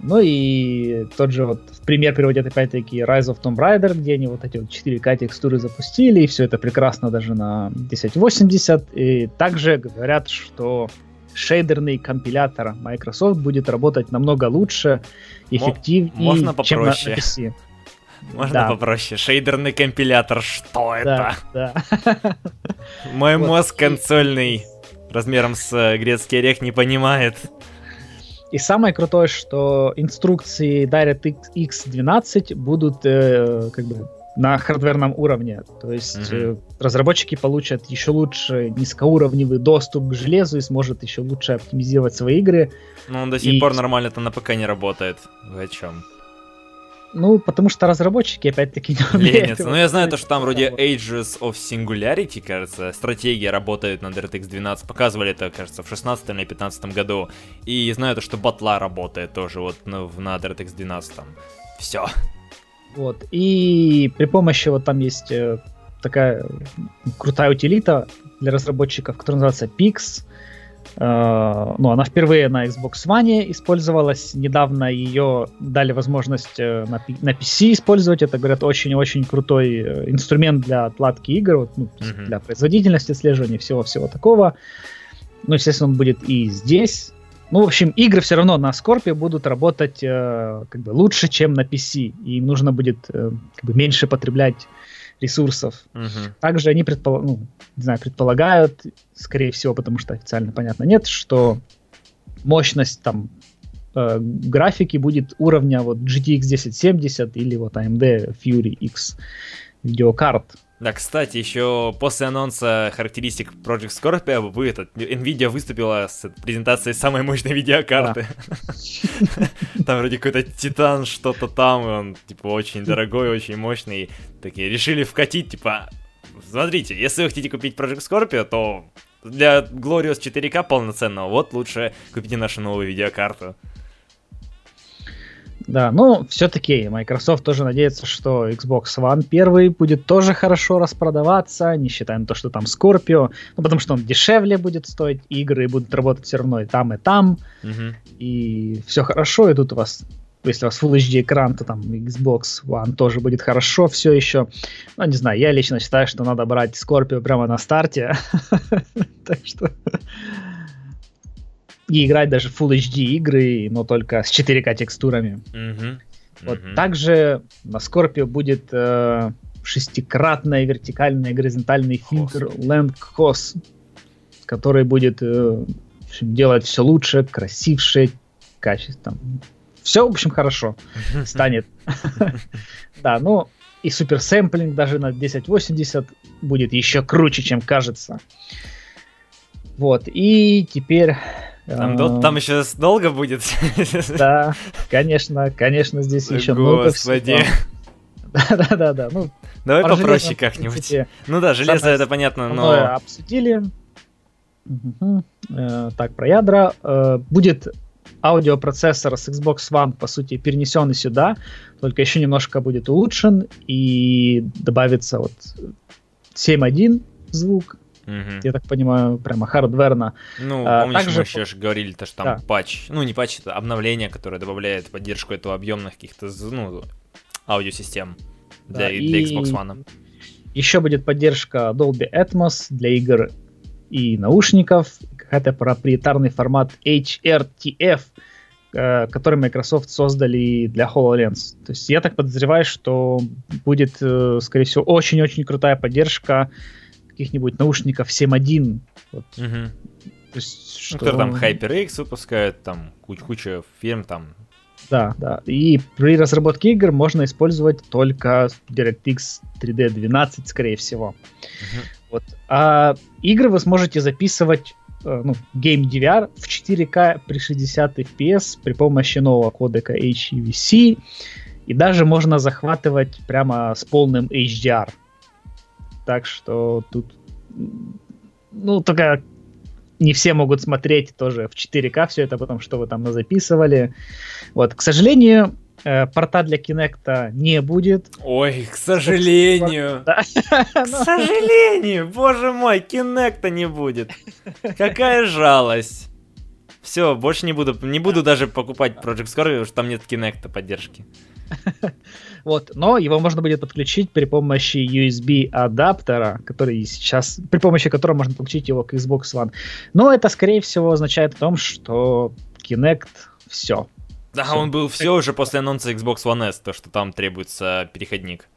Ну и тот же вот пример приводят опять-таки Rise of Tomb Raider, где они вот эти вот 4К текстуры запустили, и все это прекрасно даже на 1080. И также говорят, что шейдерный компилятор Microsoft будет работать намного лучше, эффективнее, Можно чем на PC. Можно да. попроще. Шейдерный компилятор, что это? Да, да. Мой вот. мозг консольный размером с э, грецкий орех не понимает. И самое крутое, что инструкции DirectX 12 будут э, как бы на хардверном уровне. То есть mm-hmm. э, разработчики получат еще лучше низкоуровневый доступ к железу и сможет еще лучше оптимизировать свои игры. Ну, он до сих и... пор нормально это на ПК не работает. Вы о чем? Ну, потому что разработчики, опять-таки, не умеют. Ленятся. Ну, я знаю то, что там вроде Ages of Singularity, кажется, стратегия работает на DirectX 12. Показывали это, кажется, в 16 или 15 году. И знаю то, что батла работает тоже вот на, на DirectX 12. Все. Вот. И при помощи, вот там есть э, такая крутая утилита для разработчиков, которая называется Pix. Uh, ну, она впервые на Xbox One использовалась. Недавно ее дали возможность uh, на, на PC использовать. Это, говорят, очень-очень крутой uh, инструмент для отладки игр, вот, ну, mm-hmm. для производительности, отслеживания всего-всего такого. Ну, естественно, он будет и здесь. Ну, в общем, игры все равно на Scorpio будут работать как бы лучше, чем на PC. И им нужно будет как бы меньше потреблять ресурсов. Угу. Также они предпол... ну, не знаю, предполагают, скорее всего, потому что официально понятно нет, что мощность там э, графики будет уровня вот GTX 1070 или вот AMD Fury X видеокарт. Да, кстати, еще после анонса характеристик Project Scorpio вы, этот, Nvidia выступила с презентацией самой мощной видеокарты. Там вроде какой-то Титан, что-то там, он, типа, очень дорогой, очень мощный. Такие, решили вкатить, типа, смотрите, если вы хотите купить Project Scorpio, то для Glorious 4K полноценного, вот лучше купите нашу новую видеокарту. Да, ну, все-таки Microsoft тоже надеется, что Xbox One первый будет тоже хорошо распродаваться, не считая то, что там Scorpio, ну, потому что он дешевле будет стоить, игры будут работать все равно и там, и там, угу. и все хорошо, и тут у вас если у вас Full HD экран, то там Xbox One тоже будет хорошо все еще. Ну, не знаю, я лично считаю, что надо брать Scorpio прямо на старте. Так что и играть даже Full HD игры, но только с 4К текстурами. Mm-hmm. Вот mm-hmm. также на Scorpio будет э, шестикратный вертикальный горизонтальный фильтр Land COS, который будет э, общем, делать все лучше, красивше, качественно. Все, в общем, хорошо станет. Да, ну и супер сэмплинг даже на 1080 будет еще круче, чем кажется. Вот, и теперь там, а... там еще долго будет. Да, конечно, конечно, здесь еще много всего. Да-да-да, ну... Давай попроще как-нибудь. Ну да, железо это понятно, но... Обсудили. Э, так, про ядра. Э, будет аудиопроцессор с Xbox One, по сути, перенесен и сюда, только еще немножко будет улучшен, и добавится вот 7.1 звук, Угу. Я так понимаю, прямо хардверно. Ну, а, помнишь, также... мы еще же говорили, то, что там да. патч, ну не патч, это обновление, которое добавляет поддержку этого объемных каких-то, ну, аудиосистем для, да, для Xbox One. Еще будет поддержка Dolby Atmos для игр и наушников, какой-то проприетарный формат HRTF, э, который Microsoft создали для HoloLens. То есть я так подозреваю, что будет, э, скорее всего, очень-очень крутая поддержка каких-нибудь наушников 7.1. Вот. Угу. То есть, что... Ну, кто там HyperX выпускает, там куча, куча фирм там. Да, да. И при разработке игр можно использовать только DirectX 3D 12, скорее всего. Угу. Вот. А игры вы сможете записывать э, ну, Game DVR в 4К при 60 FPS при помощи нового кодека HEVC. И даже можно захватывать прямо с полным HDR так что тут, ну, только не все могут смотреть тоже в 4К все это, потому что вы там записывали. Вот, к сожалению, э, порта для Kinect не будет. Ой, к сожалению. К сожалению, боже мой, Kinect не будет. Какая жалость. Все, больше не буду, не буду даже покупать Project Scorpio, потому что там нет Kinect поддержки. Вот, но его можно будет подключить при помощи USB адаптера, который сейчас, при помощи которого можно подключить его к Xbox One. Но это, скорее всего, означает о том, что Kinect все. Да, все. он был все уже после анонса Xbox One S, то, что там требуется переходник.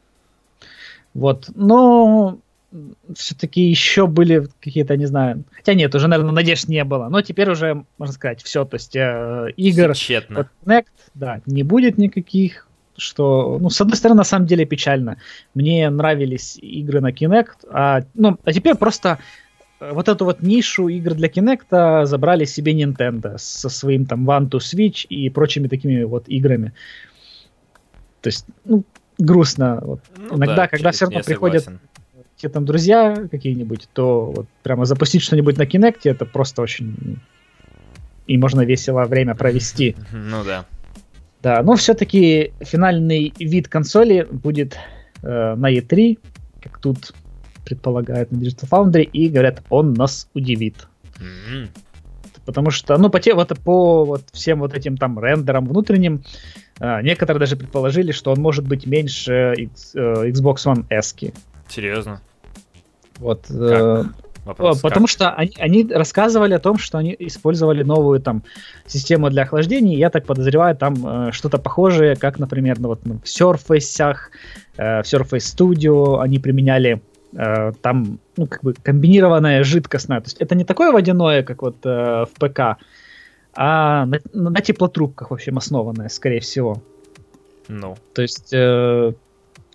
Вот, но все-таки еще были какие-то, не знаю, хотя нет, уже, наверное, надежд не было, но теперь уже, можно сказать, все, то есть э, игр Тщетно. Kinect, да, не будет никаких, что, ну, с одной стороны, на самом деле печально. Мне нравились игры на Kinect, а, ну, а теперь просто э, вот эту вот нишу игр для Kinect забрали себе Nintendo со своим там One to Switch и прочими такими вот играми. То есть, ну, грустно. Вот. Ну, Иногда, да, когда все равно приходят те там друзья какие-нибудь, то вот прямо запустить что-нибудь на Kinect, это просто очень... И можно весело время провести. Ну да. Да, но все-таки финальный вид консоли будет э, на E3, как тут предполагают на Digital Foundry, и говорят, он нас удивит. Mm-hmm. Потому что, ну, по, те, вот, по вот всем вот этим там рендерам внутренним, э, некоторые даже предположили, что он может быть меньше X, э, Xbox One S. Серьезно? Вот. Э, Вопрос, Потому как? что они, они рассказывали о том, что они использовали новую там систему для охлаждения. Я так подозреваю, там э, что-то похожее, как, например, ну, вот, ну, в Surface, э, в Surface Studio они применяли э, там ну, как бы комбинированное жидкостное. То есть это не такое водяное, как вот э, в ПК, а на, на теплотрубках, в общем, основанное, скорее всего. Ну. То есть, э,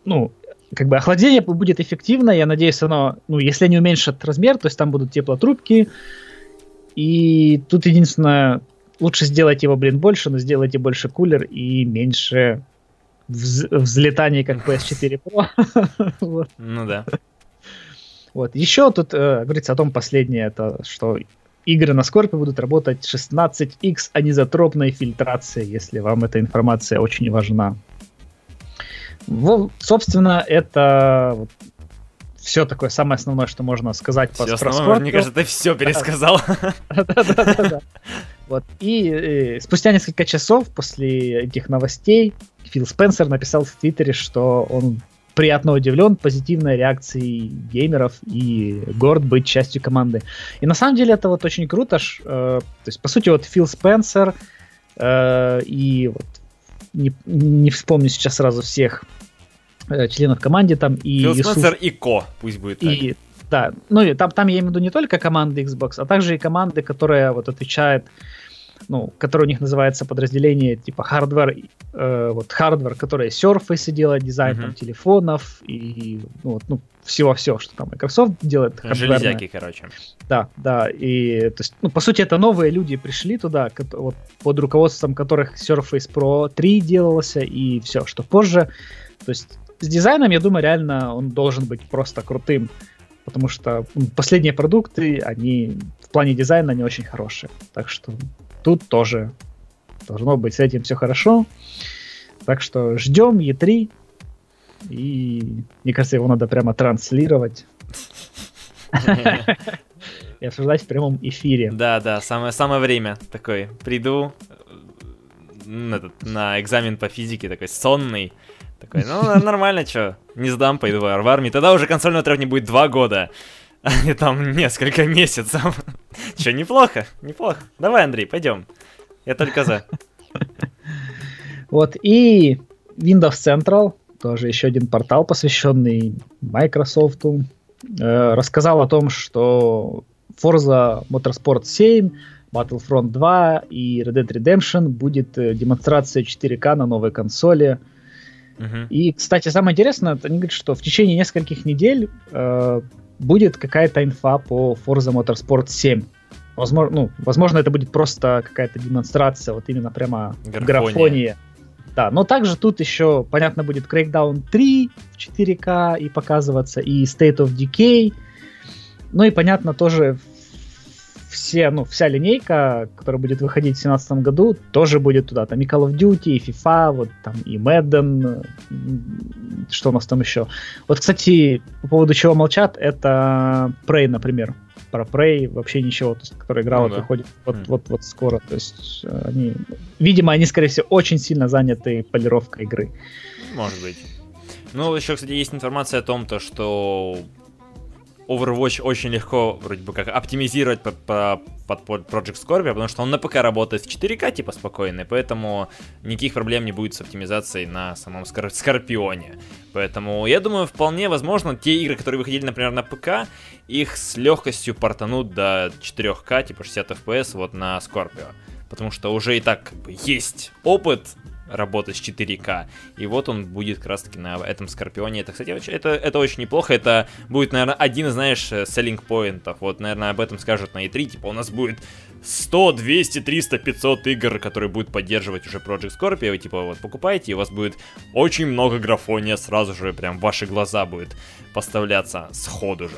ну, как бы охлаждение будет эффективно, я надеюсь, оно, ну, если они уменьшат размер, то есть там будут теплотрубки, и тут единственное, лучше сделать его, блин, больше, но сделайте больше кулер и меньше вз- взлетаний, как PS4 Pro. Ну да. Вот. Еще тут э, говорится о том последнее, это что игры на Скорпе будут работать 16x анизотропной фильтрации, если вам эта информация очень важна. Вот, собственно, это все такое самое основное, что можно сказать все по основное, Мне кажется, ты все пересказал. Да-да-да. Вот. И, и спустя несколько часов после этих новостей Фил Спенсер написал в Твиттере, что он приятно удивлен позитивной реакцией геймеров и горд быть частью команды. И на самом деле это вот очень круто. Ш, э, то есть, по сути, вот Фил Спенсер э, и вот не, не вспомню сейчас сразу всех э, членов команды там и Фил Спенсер и Ко, пусть будет так. И, да, ну и там, там я имею в виду не только команды Xbox, а также и команды, которая вот отвечает ну, которое у них называется подразделение типа hardware, э, вот hardware, которое Surface делает, дизайн mm-hmm. там телефонов и ну, вот, ну, всего-все, что там Microsoft делает. Железяки, короче. Да, да, и то есть, ну, по сути, это новые люди пришли туда, вот, под руководством которых Surface Pro 3 делался и все, что позже. То есть с дизайном, я думаю, реально он должен быть просто крутым потому что последние продукты, они в плане дизайна не очень хорошие. Так что тут тоже должно быть с этим все хорошо. Так что ждем E3. И мне кажется, его надо прямо транслировать. И обсуждать в прямом эфире. Да, да, самое, самое время такой. Приду этот, на экзамен по физике, такой сонный. Такой, ну, нормально, что, не сдам, пойду в армию. Тогда уже консольного трек не будет два года а не там несколько месяцев. Че, неплохо, неплохо. Давай, Андрей, пойдем. Я только за. Вот, и Windows Central, тоже еще один портал, посвященный Microsoft, э, рассказал о том, что Forza Motorsport 7, Battlefront 2 и Red Dead Redemption будет э, демонстрация 4К на новой консоли. Uh-huh. И, кстати, самое интересное, они говорят, что в течение нескольких недель э, будет какая-то инфа по Forza Motorsport 7. Возможно, ну, возможно, это будет просто какая-то демонстрация, вот именно прямо Графония. графония. Да, но также тут еще, понятно, будет Crackdown 3 в 4К и показываться, и State of Decay. Ну и, понятно, тоже все, ну, вся линейка, которая будет выходить в 2017 году, тоже будет туда. Там и Call of Duty, и FIFA, вот там и Madden, что у нас там еще. Вот, кстати, по поводу чего молчат, это Prey, например. Про Prey вообще ничего, то есть, который игра ну, да. выходит вот, mm. вот, вот скоро. То есть они, видимо, они, скорее всего, очень сильно заняты полировкой игры. Может быть. Ну, еще, кстати, есть информация о том, то, что Overwatch очень легко вроде бы как оптимизировать под, под, под Project Scorpio, потому что он на ПК работает в 4К типа спокойно, поэтому никаких проблем не будет с оптимизацией на самом Скор- Скорпионе. Поэтому я думаю, вполне возможно, те игры, которые выходили, например, на ПК, их с легкостью портанут до 4К, типа 60 FPS вот на Scorpio. Потому что уже и так есть опыт работать с 4К. И вот он будет как раз таки на этом Скорпионе. Это, кстати, это, это очень неплохо. Это будет, наверное, один, знаешь, selling поинтов. Вот, наверное, об этом скажут на E3. Типа, у нас будет 100, 200, 300, 500 игр, которые будут поддерживать уже Project Scorpio. И, типа, вот, покупаете, и у вас будет очень много графония сразу же, прям ваши глаза будет поставляться сходу же.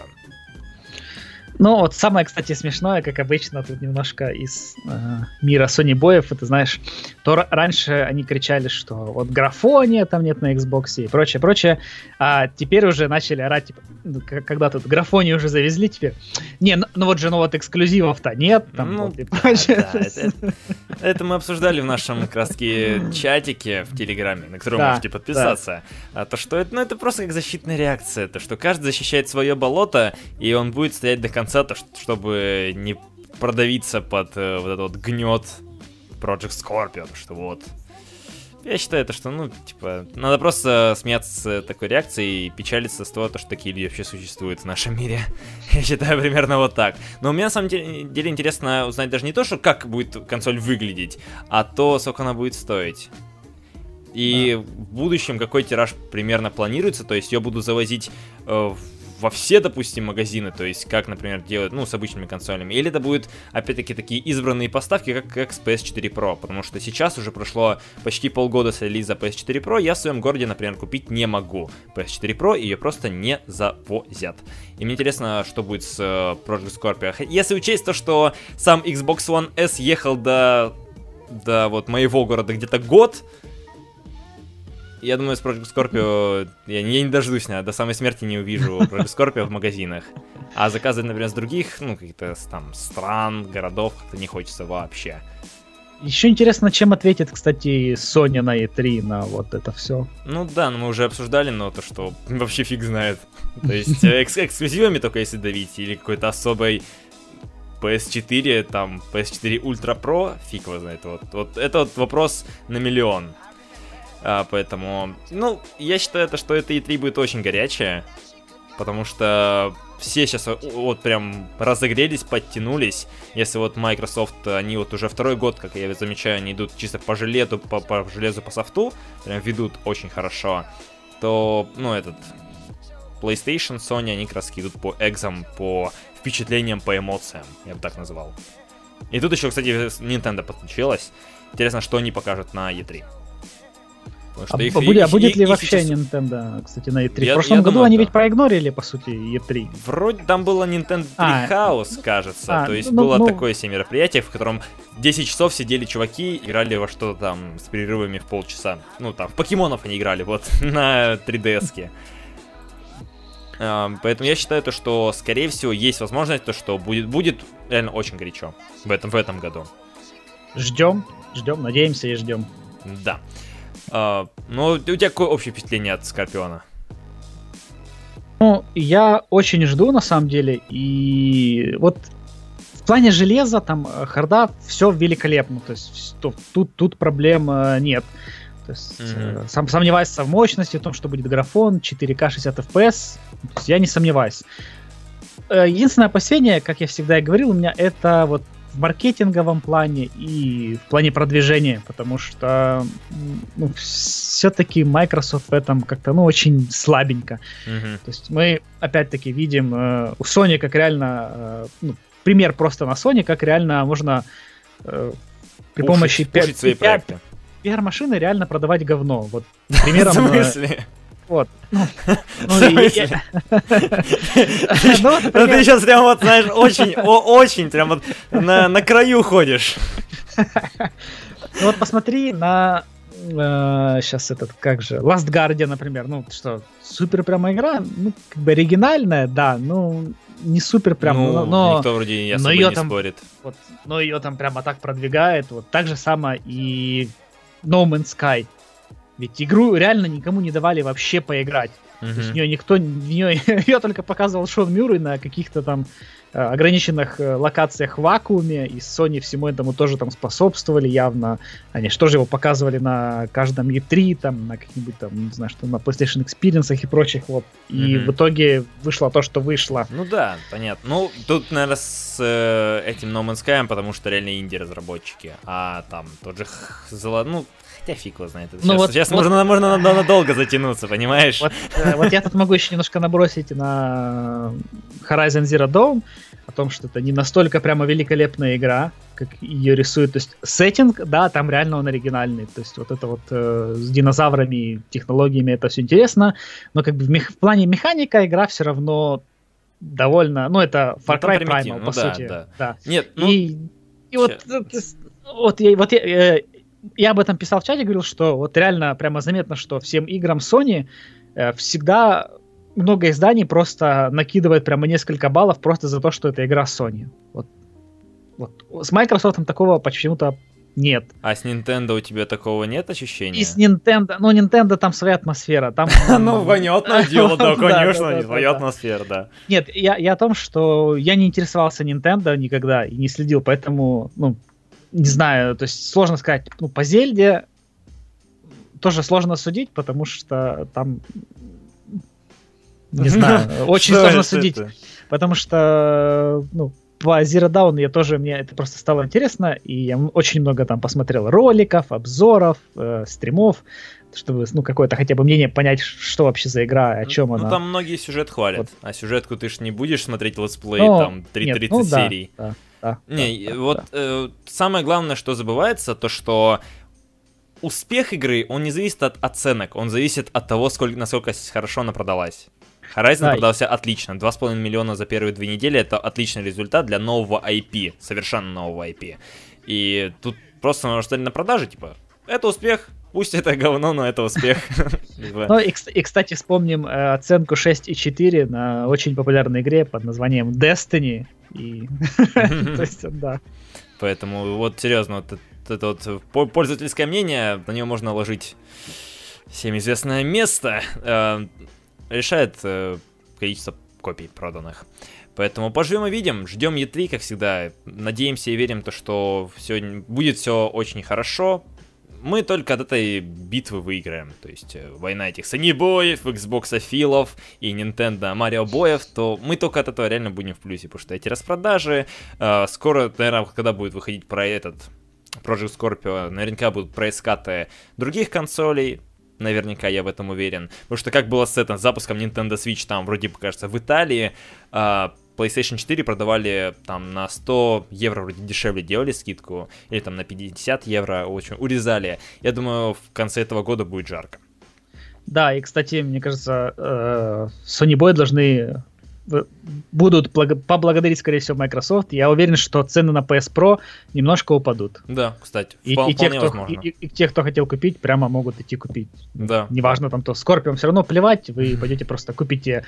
Ну, вот самое, кстати, смешное, как обычно, тут немножко из э, мира Sony боев, это знаешь, то раньше они кричали, что вот графония там нет на Xbox и прочее, прочее, а теперь уже начали орать, типа, ну, когда тут графонию уже завезли, теперь, не, ну, ну вот же, ну вот эксклюзивов-то нет, там, ну, вот, и да, прочее. Да, это, это мы обсуждали в нашем, как раз чатике в Телеграме, на который да, можете подписаться, да. а то, что это, ну, это просто как защитная реакция, то, что каждый защищает свое болото, и он будет стоять до конца конца, то, чтобы не продавиться под э, вот этот вот гнет Project Scorpion, что вот. Я считаю, это что, ну, типа, надо просто смеяться с такой реакцией и печалиться с того, что такие люди вообще существуют в нашем мире. Я считаю примерно вот так. Но мне на самом деле, деле интересно узнать даже не то, что как будет консоль выглядеть, а то, сколько она будет стоить. И да. в будущем какой тираж примерно планируется, то есть ее буду завозить э, в во все, допустим, магазины, то есть как, например, делают, ну, с обычными консолями, или это будет, опять-таки, такие избранные поставки, как, как с PS4 Pro, потому что сейчас уже прошло почти полгода с релиза PS4 Pro, я в своем городе, например, купить не могу PS4 Pro, ее просто не завозят. И мне интересно, что будет с uh, Project Scorpio. Если учесть то, что сам Xbox One S ехал до, до вот моего города где-то год, я думаю, с Project Scorpio я, я не дождусь, наверное, до самой смерти не увижу Project Scorpio в магазинах. А заказывать, например, с других, ну, каких-то там стран, городов как-то не хочется вообще. Еще интересно, чем ответит, кстати, Sony на E3 на вот это все. Ну да, ну мы уже обсуждали, но то, что вообще фиг знает. То есть э, экс эксклюзивами только если давить, или какой-то особой PS4, там, PS4 Ultra Pro, фиг его знает. Вот, вот это вот вопрос на миллион. А, поэтому, ну, я считаю, это, что это E3 будет очень горячее, потому что все сейчас вот прям разогрелись, подтянулись. Если вот Microsoft, они вот уже второй год, как я замечаю, они идут чисто по железу, по, по железу, по софту, прям ведут очень хорошо, то, ну, этот PlayStation, Sony, они раз идут по экзам, по впечатлениям, по эмоциям, я бы так назвал. И тут еще, кстати, Nintendo подключилась. Интересно, что они покажут на E3. А, их, а, будет, а будет ли их, вообще сейчас... Nintendo, кстати, на E3? Я, в прошлом я году думаю, они да. ведь проигнорили, по сути, E3. Вроде там было Nintendo 3 а, House, кажется. А, то есть ну, было ну, такое себе мероприятие, в котором 10 часов сидели чуваки, играли во что-то там с перерывами в полчаса. Ну, там, в покемонов они играли, вот, на 3DS-ке. Поэтому я считаю то, что, скорее всего, есть возможность, то, что будет, будет реально очень горячо в этом, в этом году. Ждем, ждем, надеемся и ждем. Да. А, ну, у тебя какое общее впечатление от Скорпиона? Ну, я очень жду, на самом деле, и вот в плане железа, там, э, харда, все великолепно, то есть тут, тут, проблем э, нет. То есть, mm-hmm. сам, сомневаюсь в мощности, в том, что будет графон, 4К 60 FPS, я не сомневаюсь. Единственное опасение, как я всегда и говорил, у меня это вот в маркетинговом плане и в плане продвижения, потому что ну, все-таки Microsoft в этом как-то ну очень слабенько. Mm-hmm. То есть мы опять-таки видим э, у Sony как реально э, ну, пример просто на Sony, как реально можно э, при пушить, помощи пушить свои проекты. PR-машины реально продавать говно. Вот примером. В смысле? Вот. Ну, ну, ну ты сейчас прям вот, знаешь, очень, очень прям вот на, на краю ходишь. Ну вот посмотри на э, сейчас этот, как же, Last Guardian, например, ну что, супер прямо игра, ну, как бы оригинальная, да, ну, не супер прям, ну, но... Никто вроде не особо не там, спорит. Вот, но ее там прямо так продвигает, вот так же самое и No Man's Sky. Ведь игру реально никому не давали вообще поиграть. Mm-hmm. То есть в нее никто, в нее, ее только показывал Шон Мюррей на каких-то там э, ограниченных э, локациях в вакууме, и Sony всему этому тоже там способствовали явно. Они что же его показывали на каждом E3, там, на каких-нибудь там, не знаю, что на PlayStation Experience и прочих, вот. И mm-hmm. в итоге вышло то, что вышло. Ну да, понятно. Ну, тут, наверное, с э, этим No Man's Sky, потому что реально инди-разработчики, а там тот же, ну, Хотя фиг его знает. Ну, сейчас вот, сейчас вот, можно, можно надолго затянуться, понимаешь? Вот, э, вот я тут могу еще немножко набросить на Horizon Zero Dawn, о том, что это не настолько прямо великолепная игра, как ее рисуют. То есть сеттинг, да, там реально он оригинальный. То есть вот это вот э, с динозаврами, технологиями, это все интересно. Но как бы в, мех- в плане механика игра все равно довольно... Ну, это Far ну, Cry ну, Primal, ну, по да, сути. Да. да. Нет, ну... И, и вот, вот, я, вот я, э, я об этом писал в чате, говорил, что вот реально прямо заметно, что всем играм Sony э, всегда много изданий просто накидывает прямо несколько баллов просто за то, что это игра Sony. Вот, вот. С Microsoft такого почему-то нет. А с Nintendo у тебя такого нет ощущения? И с Nintendo, ну, Nintendo там своя атмосфера. Там, ну, понятное дело, да, конечно, своя атмосфера, да. Нет, я, я о том, что я не интересовался Nintendo никогда и не следил, поэтому, ну, не знаю, то есть сложно сказать, ну, по Зельде тоже сложно судить, потому что там, не знаю, очень сложно судить, потому что, ну, по Zero Dawn я тоже, мне это просто стало интересно, и я очень много там посмотрел роликов, обзоров, э, стримов, чтобы, ну, какое-то хотя бы мнение понять, что вообще за игра, о чем ну, она. Ну, там многие сюжет хвалят, вот. а сюжетку ты ж не будешь смотреть летсплей, ну, там, 3-30 ну, серий. Да, да, не, да, вот да. Э, самое главное, что забывается, то что успех игры, он не зависит от оценок, он зависит от того, сколько, насколько хорошо она продалась. Horizon да. продался отлично. 2,5 миллиона за первые две недели это отличный результат для нового IP, совершенно нового IP. И тут просто нужно стать на продаже, типа, это успех, Пусть это говно, но это успех. Ну и, и, кстати, вспомним э, оценку 6,4 на очень популярной игре под названием Destiny. И... То есть, да. Поэтому вот серьезно, вот это вот пользовательское мнение, на него можно ложить всем известное место, э, решает э, количество копий проданных. Поэтому поживем и видим, ждем E3, как всегда. Надеемся и верим, то, что сегодня будет все очень хорошо. Мы только от этой битвы выиграем. То есть э, война этих Sony боев, Xbox Филов и Nintendo Марио боев, то мы только от этого реально будем в плюсе, потому что эти распродажи, э, скоро, наверное, когда будет выходить про этот Project Scorpio, наверняка будут проискаты других консолей, наверняка я в этом уверен. Потому что как было с этим запуском Nintendo Switch там, вроде бы, кажется, в Италии, э, PlayStation 4 продавали там на 100 евро вроде дешевле делали скидку, или там на 50 евро очень урезали. Я думаю, в конце этого года будет жарко. Да, и, кстати, мне кажется, э, Sony Boy должны будут поблагодарить, скорее всего, Microsoft. Я уверен, что цены на PS Pro немножко упадут. Да, кстати, и, и, те, кто, возможно. И, и, и те, кто хотел купить, прямо могут идти купить. Да. Неважно там то, Scorpion все равно плевать, вы пойдете просто купите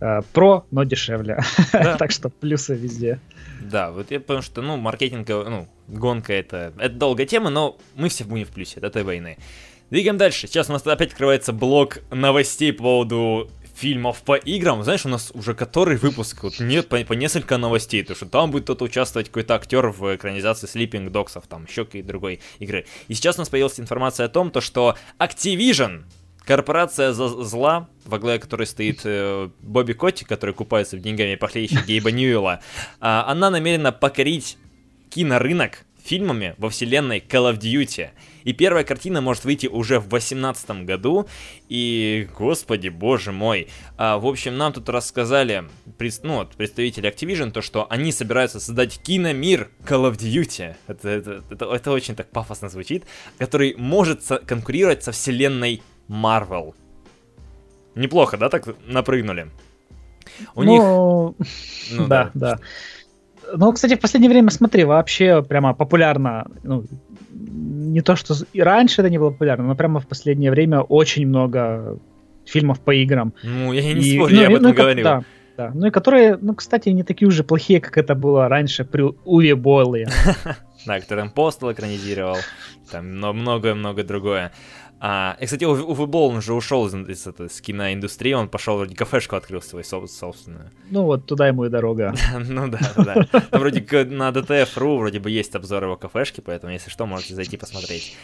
э, Pro, но дешевле. Да. так что плюсы везде. Да, вот я потому что, ну, маркетинг, ну, гонка это, это долгая тема, но мы все будем в плюсе от этой войны. Двигаем дальше. Сейчас у нас опять открывается блок новостей по поводу фильмов по играм, знаешь, у нас уже который выпуск, вот нет по, по несколько новостей, то что там будет кто-то участвовать, какой-то актер в экранизации Sleeping Dogs, там еще какой-то другой игры. И сейчас у нас появилась информация о том, то, что Activision, корпорация зла, во главе которой стоит э, Бобби Котти, который купается в деньгами похлеще Гейба Ньюэлла, э, она намерена покорить кинорынок фильмами во вселенной Call of Duty. И первая картина может выйти уже в 2018 году. И, господи, боже мой. А, в общем, нам тут рассказали ну, вот, представители Activision, то, что они собираются создать киномир Call of Duty. Это, это, это, это очень так пафосно звучит. Который может со- конкурировать со вселенной Marvel. Неплохо, да, так напрыгнули? У ну, них... Ну, да, да. да. Ну, кстати, в последнее время, смотри, вообще прямо популярно, ну, не то, что и раньше это не было популярно, но прямо в последнее время очень много фильмов по играм. Ну, я не и, спорю, ну, я об этом ну, говорил. Да, да. Ну и которые, ну, кстати, не такие уже плохие, как это было раньше при Уве Бойле. Да, который Постел экранизировал, там многое-многое другое. А, и, кстати, Уве Болл, он же ушел из, из, из, из киноиндустрии, он пошел вроде кафешку открыл свою собственную. Ну вот, туда ему и дорога. ну да, да. Там вроде на DTF.ru вроде бы есть обзор его кафешки, поэтому, если что, можете зайти посмотреть.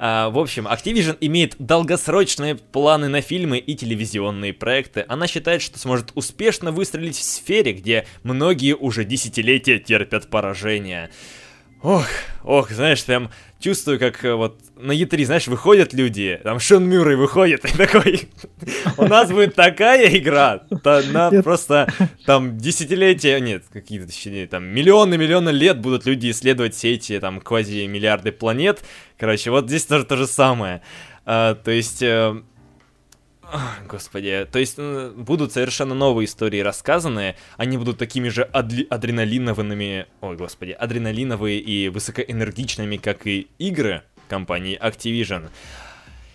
Uh, в общем, Activision имеет долгосрочные планы на фильмы и телевизионные проекты. Она считает, что сможет успешно выстрелить в сфере, где многие уже десятилетия терпят поражение. Ох, ох, знаешь, прям чувствую, как э, вот на Е3, знаешь, выходят люди, там Шон Мюррей выходит и такой, у нас будет такая игра, на просто там десятилетия, нет, какие-то, точнее, там миллионы-миллионы лет будут люди исследовать все эти там квази-миллиарды планет, короче, вот здесь тоже то же самое, а, то есть... Господи, то есть будут совершенно новые истории рассказаны, они будут такими же адли- адреналиновыми, ой, господи, адреналиновые и высокоэнергичными, как и игры компании Activision.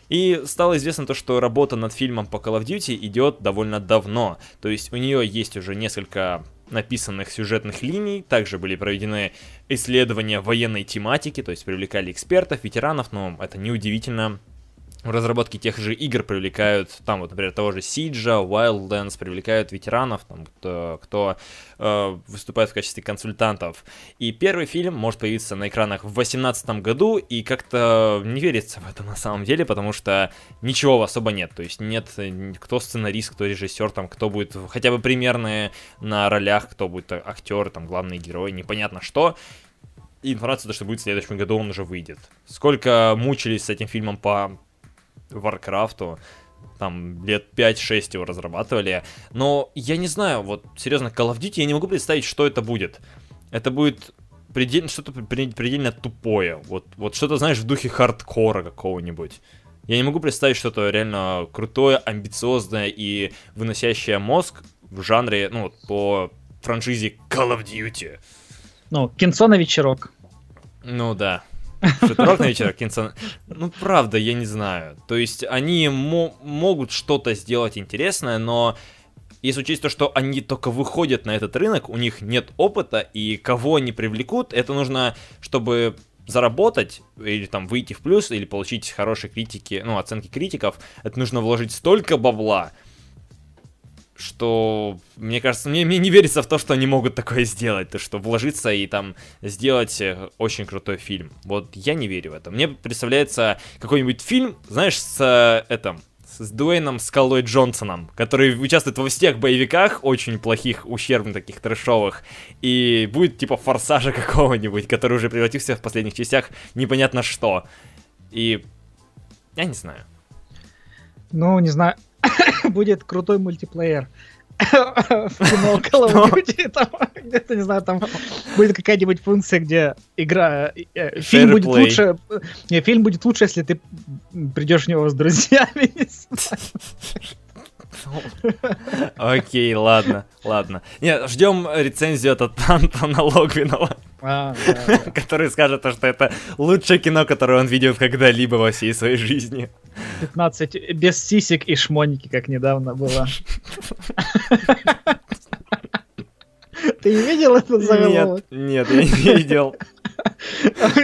И стало известно то, что работа над фильмом по Call of Duty идет довольно давно. То есть у нее есть уже несколько написанных сюжетных линий, также были проведены исследования военной тематики, то есть привлекали экспертов, ветеранов, но это неудивительно, в разработке тех же игр привлекают, там вот, например, того же Сиджа, Wildlands, привлекают ветеранов, там, кто, кто э, выступает в качестве консультантов. И первый фильм может появиться на экранах в 2018 году, и как-то не верится в это на самом деле, потому что ничего особо нет. То есть нет, кто сценарист, кто режиссер, там, кто будет хотя бы примерные на ролях, кто будет актер, там, главный герой, непонятно что. И информация, то, что будет в следующем году, он уже выйдет. Сколько мучились с этим фильмом по Варкрафту, там лет 5-6 его разрабатывали, но я не знаю, вот серьезно, Call of Duty я не могу представить, что это будет. Это будет предельно, что-то предельно тупое, вот, вот что-то, знаешь, в духе хардкора какого-нибудь. Я не могу представить что-то реально крутое, амбициозное и выносящее мозг в жанре, ну, по франшизе Call of Duty. Ну, кинцо на вечерок. Ну да. Шутерок на вечерок, кинцо... Ну, правда, я не знаю. То есть они мо- могут что-то сделать интересное, но если учесть то, что они только выходят на этот рынок, у них нет опыта, и кого они привлекут, это нужно, чтобы заработать или там выйти в плюс или получить хорошие критики, ну, оценки критиков, это нужно вложить столько бабла, что, мне кажется, мне, мне не верится в то, что они могут такое сделать, то что вложиться и там сделать э, очень крутой фильм. Вот я не верю в это. Мне представляется какой-нибудь фильм, знаешь, с э, этом, с Дуэйном Скалой Джонсоном, который участвует во всех боевиках, очень плохих, ущербных таких трэшовых, и будет типа форсажа какого-нибудь, который уже превратился в последних частях непонятно что. И я не знаю. Ну, не знаю, будет крутой мультиплеер в кино Call of Duty, там, где-то, не знаю, там будет какая-нибудь функция, где игра... Э, фильм будет лучше... Не, фильм будет лучше, если ты придешь в него с друзьями. Окей, ладно, ладно. Нет, ждем рецензию от Антона Логвинова. А, который скажет, что это лучшее кино, которое он видел когда-либо во всей своей жизни. 15 без сисек и шмоники, как недавно было. Ты не видел этот заголовок? Нет, нет, я не видел.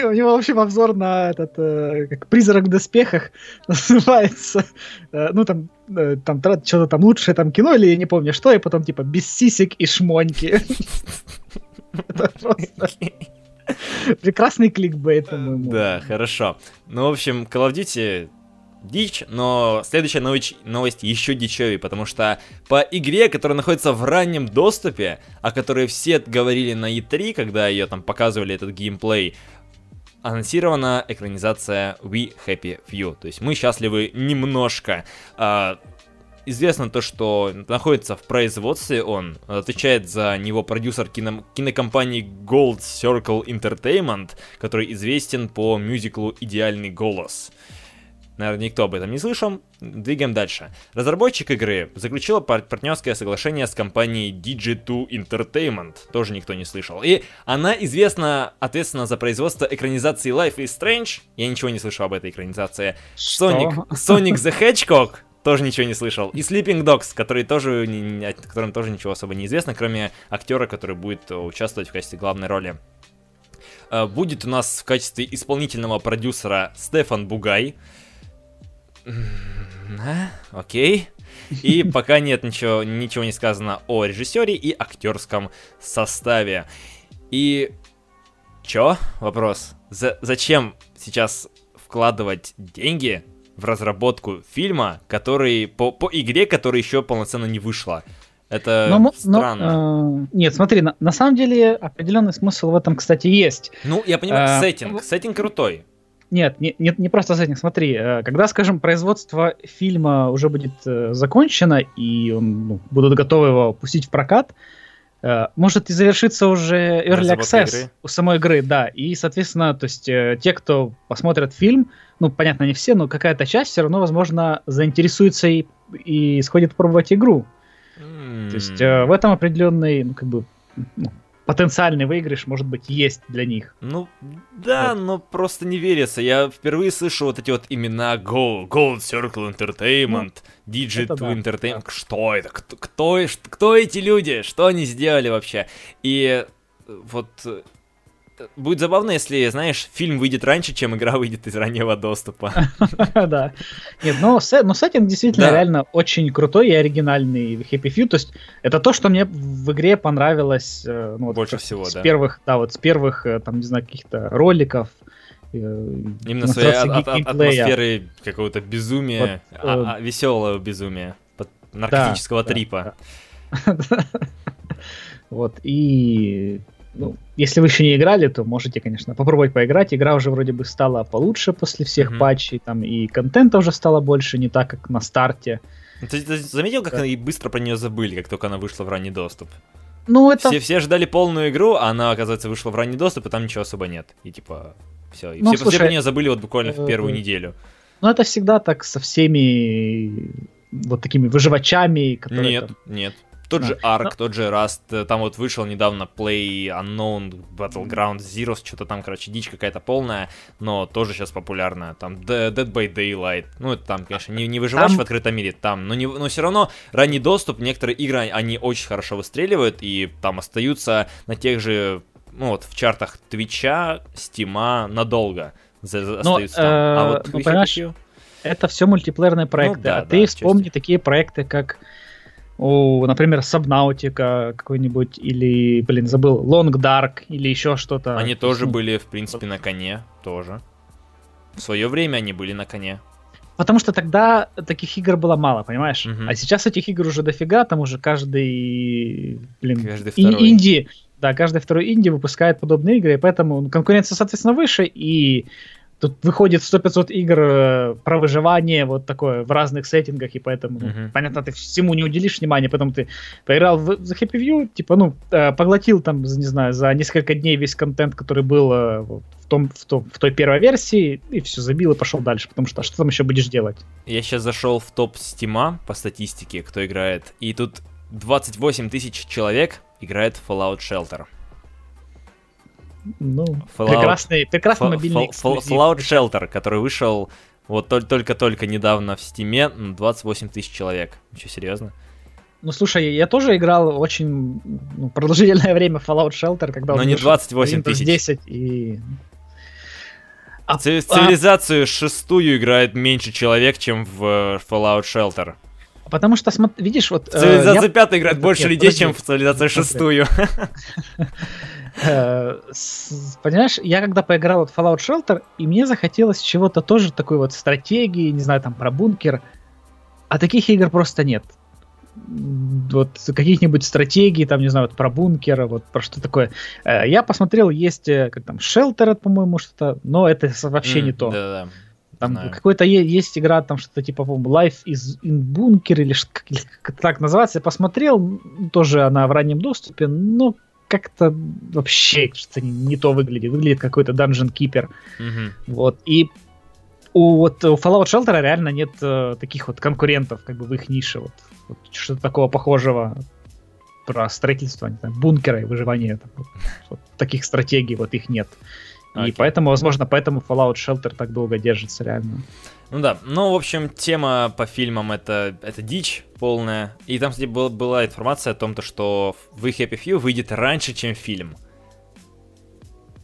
У него, в общем, обзор на этот, э, как «Призрак в доспехах» называется. Э, ну, там, э, там что-то там лучшее там кино, или я не помню что, и потом, типа, без сисек и шмоньки. Это просто... Прекрасный кликбейт, по-моему. Да, хорошо. Ну, в общем, Call of Duty дичь, но следующая новость, новость еще дичевее, потому что по игре, которая находится в раннем доступе, о которой все говорили на E3, когда ее там показывали этот геймплей, анонсирована экранизация We Happy Few, то есть мы счастливы немножко. А, известно то, что находится в производстве он, отвечает за него продюсер кино, кинокомпании Gold Circle Entertainment, который известен по мюзиклу «Идеальный голос». Наверное, никто об этом не слышал. Двигаем дальше. Разработчик игры заключила партнерское соглашение с компанией Digi2 Entertainment. Тоже никто не слышал. И она известна, ответственна за производство экранизации Life is Strange. Я ничего не слышал об этой экранизации. Что? Sonic, Sonic the Hedgehog. Тоже ничего не слышал. И Sleeping Dogs, который тоже, о котором тоже ничего особо не известно, кроме актера, который будет участвовать в качестве главной роли. Э, будет у нас в качестве исполнительного продюсера Стефан Бугай. Окей. И пока нет ничего, ничего не сказано о режиссере и актерском составе. И чё? Вопрос. За зачем сейчас вкладывать деньги в разработку фильма, который по, по игре, которая еще полноценно не вышла? Это но, странно. Но, э, нет, смотри, на, на самом деле определенный смысл в этом, кстати, есть. Ну, я понимаю, э, сеттинг. Сеттинг крутой. Нет, не, не, не просто сеттинг. Смотри, э, когда, скажем, производство фильма уже будет э, закончено, и он, ну, будут готовы его пустить в прокат, э, может и завершиться уже Early Access игры. у самой игры, да. И, соответственно, то есть те, кто посмотрят фильм, ну, понятно, не все, но какая-то часть все равно, возможно, заинтересуется и, и сходит пробовать игру. Mm. То есть в этом определенный, ну, как бы, ну, потенциальный выигрыш, может быть, есть для них. Ну, да, вот. но просто не верится. Я впервые слышу вот эти вот имена Gold, Gold Circle Entertainment, ну, Digit да, Entertainment. Да. Что это? Кто, кто, кто эти люди? Что они сделали вообще? И вот будет забавно, если, знаешь, фильм выйдет раньше, чем игра выйдет из раннего доступа. Да. Нет, но, сеттинг действительно реально очень крутой и оригинальный Happy Few. То есть это то, что мне в игре понравилось. Э, ну, Больше всего, да. С первых, да, вот с первых, э, там, не знаю, каких-то роликов. Э, Именно своей атмосферы какого-то безумия, а, а, веселого безумия, наркотического трипа. Вот, и ну, если вы еще не играли, то можете, конечно, попробовать поиграть. Игра уже вроде бы стала получше после всех mm-hmm. патчей, там и контента уже стало больше, не так, как на старте. Ты, ты заметил, как да. они быстро про нее забыли, как только она вышла в ранний доступ? Ну, это... Все, все ждали полную игру, а она, оказывается, вышла в ранний доступ, и там ничего особо нет. И типа, все. И ну, все, слушай, все про нее забыли вот буквально в первую э, неделю. Ну, это всегда так со всеми вот такими выживачами, которые... Нет, там... нет. Тот же Ark, Но... тот же Rust, э, там вот вышел недавно Play Unknown Battleground Zeroes, что-то там, короче, дичь какая-то полная, но тоже сейчас популярная. Там Dead by Daylight, ну это там, конечно, не, не выживач там... в открытом мире, там, но, не, но все равно ранний доступ, некоторые игры, они очень хорошо выстреливают и там остаются на тех же, ну вот в чартах Твича, Стима надолго за, остаются там. А э, вот ну, понимаешь, это все мультиплеерные ну проекты, ну, да, а да, ты вспомни честно. такие проекты, как у, например, Subnautica какой-нибудь, или, блин, забыл, Long Dark, или еще что-то. Они тоже были, в принципе, на коне, тоже. В свое время они были на коне. Потому что тогда таких игр было мало, понимаешь? Угу. А сейчас этих игр уже дофига, там уже каждый, блин, каждый второй. инди, да, каждый второй инди выпускает подобные игры, и поэтому конкуренция, соответственно, выше, и Тут выходит 100-500 игр э, про выживание, вот такое, в разных сеттингах, и поэтому, uh-huh. понятно, ты всему не уделишь внимания, потом ты поиграл в The Happy View, типа, ну, э, поглотил там, не знаю, за несколько дней весь контент, который был э, в, том, в, том, в той первой версии, и все, забил и пошел дальше, потому что а что там еще будешь делать? Я сейчас зашел в топ Стима по статистике, кто играет, и тут 28 тысяч человек играет в Fallout Shelter. Ну, Fallout, прекрасный, прекрасный мобильный Fall, Fallout Shelter, который вышел вот только-только недавно в Стиме, 28 тысяч человек. Что, серьезно? Ну, слушай, я тоже играл очень ну, продолжительное время Fallout Shelter, когда Но он не 28 тысяч. 10 и... А, Цивилизацию а... шестую играет меньше человек, чем в э, Fallout Shelter. Потому что, видишь, вот... Цивилизация э, я... пятая играет больше Нет, людей, подожди. чем в цивилизацию шестую. Э, понимаешь, я когда поиграл в Fallout Shelter, и мне захотелось чего-то тоже такой вот стратегии, не знаю, там про бункер. А таких игр просто нет. Вот каких-нибудь стратегий, там, не знаю, вот про бункер, вот про что такое. Э, я посмотрел, есть э, как там Shelter, по-моему, что-то, но это вообще mm, не то. Да-да. Там какой-то есть игра, там что-то типа, по-моему, Life is in Bunker или как так называется. Я посмотрел, тоже она в раннем доступе, но как-то вообще что-то не, не то выглядит. Выглядит какой-то Dungeon Keeper. Mm-hmm. Вот. И у, вот, у Fallout Shelter реально нет э, таких вот конкурентов как бы в их нише. Вот, вот что-то такого похожего про строительство, знаю, бункера и выживание. Там, вот, вот, таких стратегий вот их нет. Okay. И поэтому, возможно, поэтому Fallout Shelter так долго держится реально. Ну да, ну, в общем, тема по фильмам это, это дичь полная. И там, кстати, был, была информация о том, то, что The Happy Few выйдет раньше, чем фильм.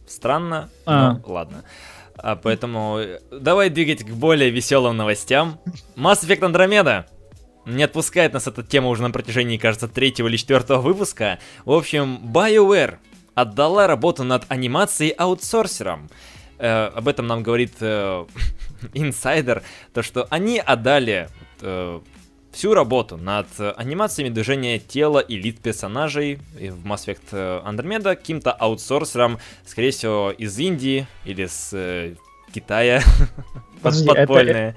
Странно, а. но ладно. А, поэтому давай двигать к более веселым новостям. Mass Effect Andromeda не отпускает нас эта тема уже на протяжении, кажется, третьего или четвертого выпуска. В общем, BioWare отдала работу над анимацией аутсорсером. Э, об этом нам говорит э, инсайдер, то что они отдали э, всю работу над анимациями движения тела и лиц персонажей в Mass Effect Andromeda каким-то аутсорсерам, скорее всего, из Индии или с э, Китая. Подожди, подпольные.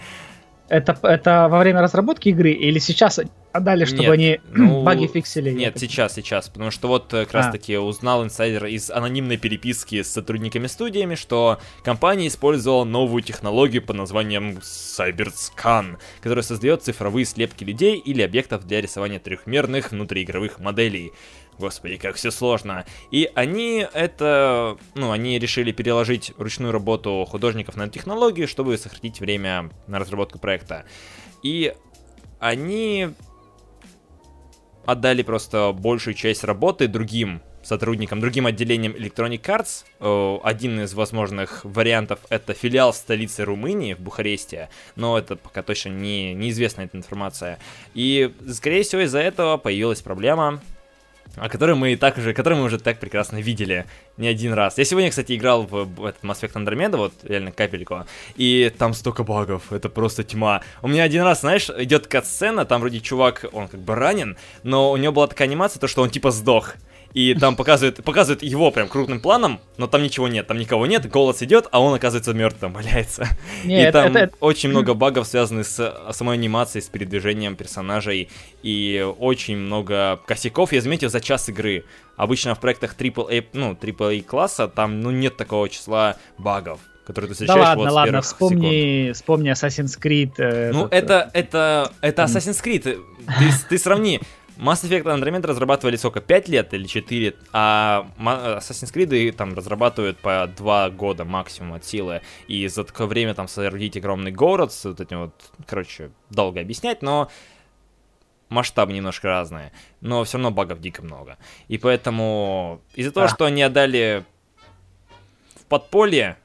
Это, это, это во время разработки игры или сейчас отдали, чтобы нет, они ну, баги фиксили? Нет, сейчас, сейчас. Потому что вот э, как раз таки а. узнал инсайдер из анонимной переписки с сотрудниками студиями, что компания использовала новую технологию под названием CyberScan, которая создает цифровые слепки людей или объектов для рисования трехмерных внутриигровых моделей. Господи, как все сложно. И они это, ну, они решили переложить ручную работу художников на эту технологию, чтобы сократить время на разработку проекта. И они отдали просто большую часть работы другим сотрудникам, другим отделениям Electronic Arts. Один из возможных вариантов это филиал столицы Румынии в Бухаресте, но это пока точно не, неизвестна эта информация. И, скорее всего, из-за этого появилась проблема о которой мы и так уже, который мы уже так прекрасно видели не один раз. Я сегодня, кстати, играл в этот Mass Effect Andromeda, вот реально капельку, и там столько багов, это просто тьма. У меня один раз, знаешь, идет кат-сцена, там вроде чувак, он как бы ранен, но у него была такая анимация, то что он типа сдох. И там показывают, показывают его прям крупным планом, но там ничего нет, там никого нет, голос идет, а он оказывается мертвым, валяется. Не, и это, там это, очень много багов, связанных с самой анимацией, с передвижением персонажей, и очень много косяков, я заметил, за час игры. Обычно в проектах AAA, ну, AAA класса там, ну, нет такого числа багов который ты встречаешь да ладно, вот ладно, вспомни, секунд. вспомни Assassin's Creed. Э, ну, это, это, это Assassin's Creed. Ты, ты сравни. Mass Effect Andromeda разрабатывали сколько? 5 лет или 4? А Assassin's Creed там разрабатывают по 2 года максимум от силы. И за такое время там соорудить огромный город с вот этим вот, короче, долго объяснять, но масштабы немножко разные. Но все равно багов дико много. И поэтому из-за того, а. что они отдали в подполье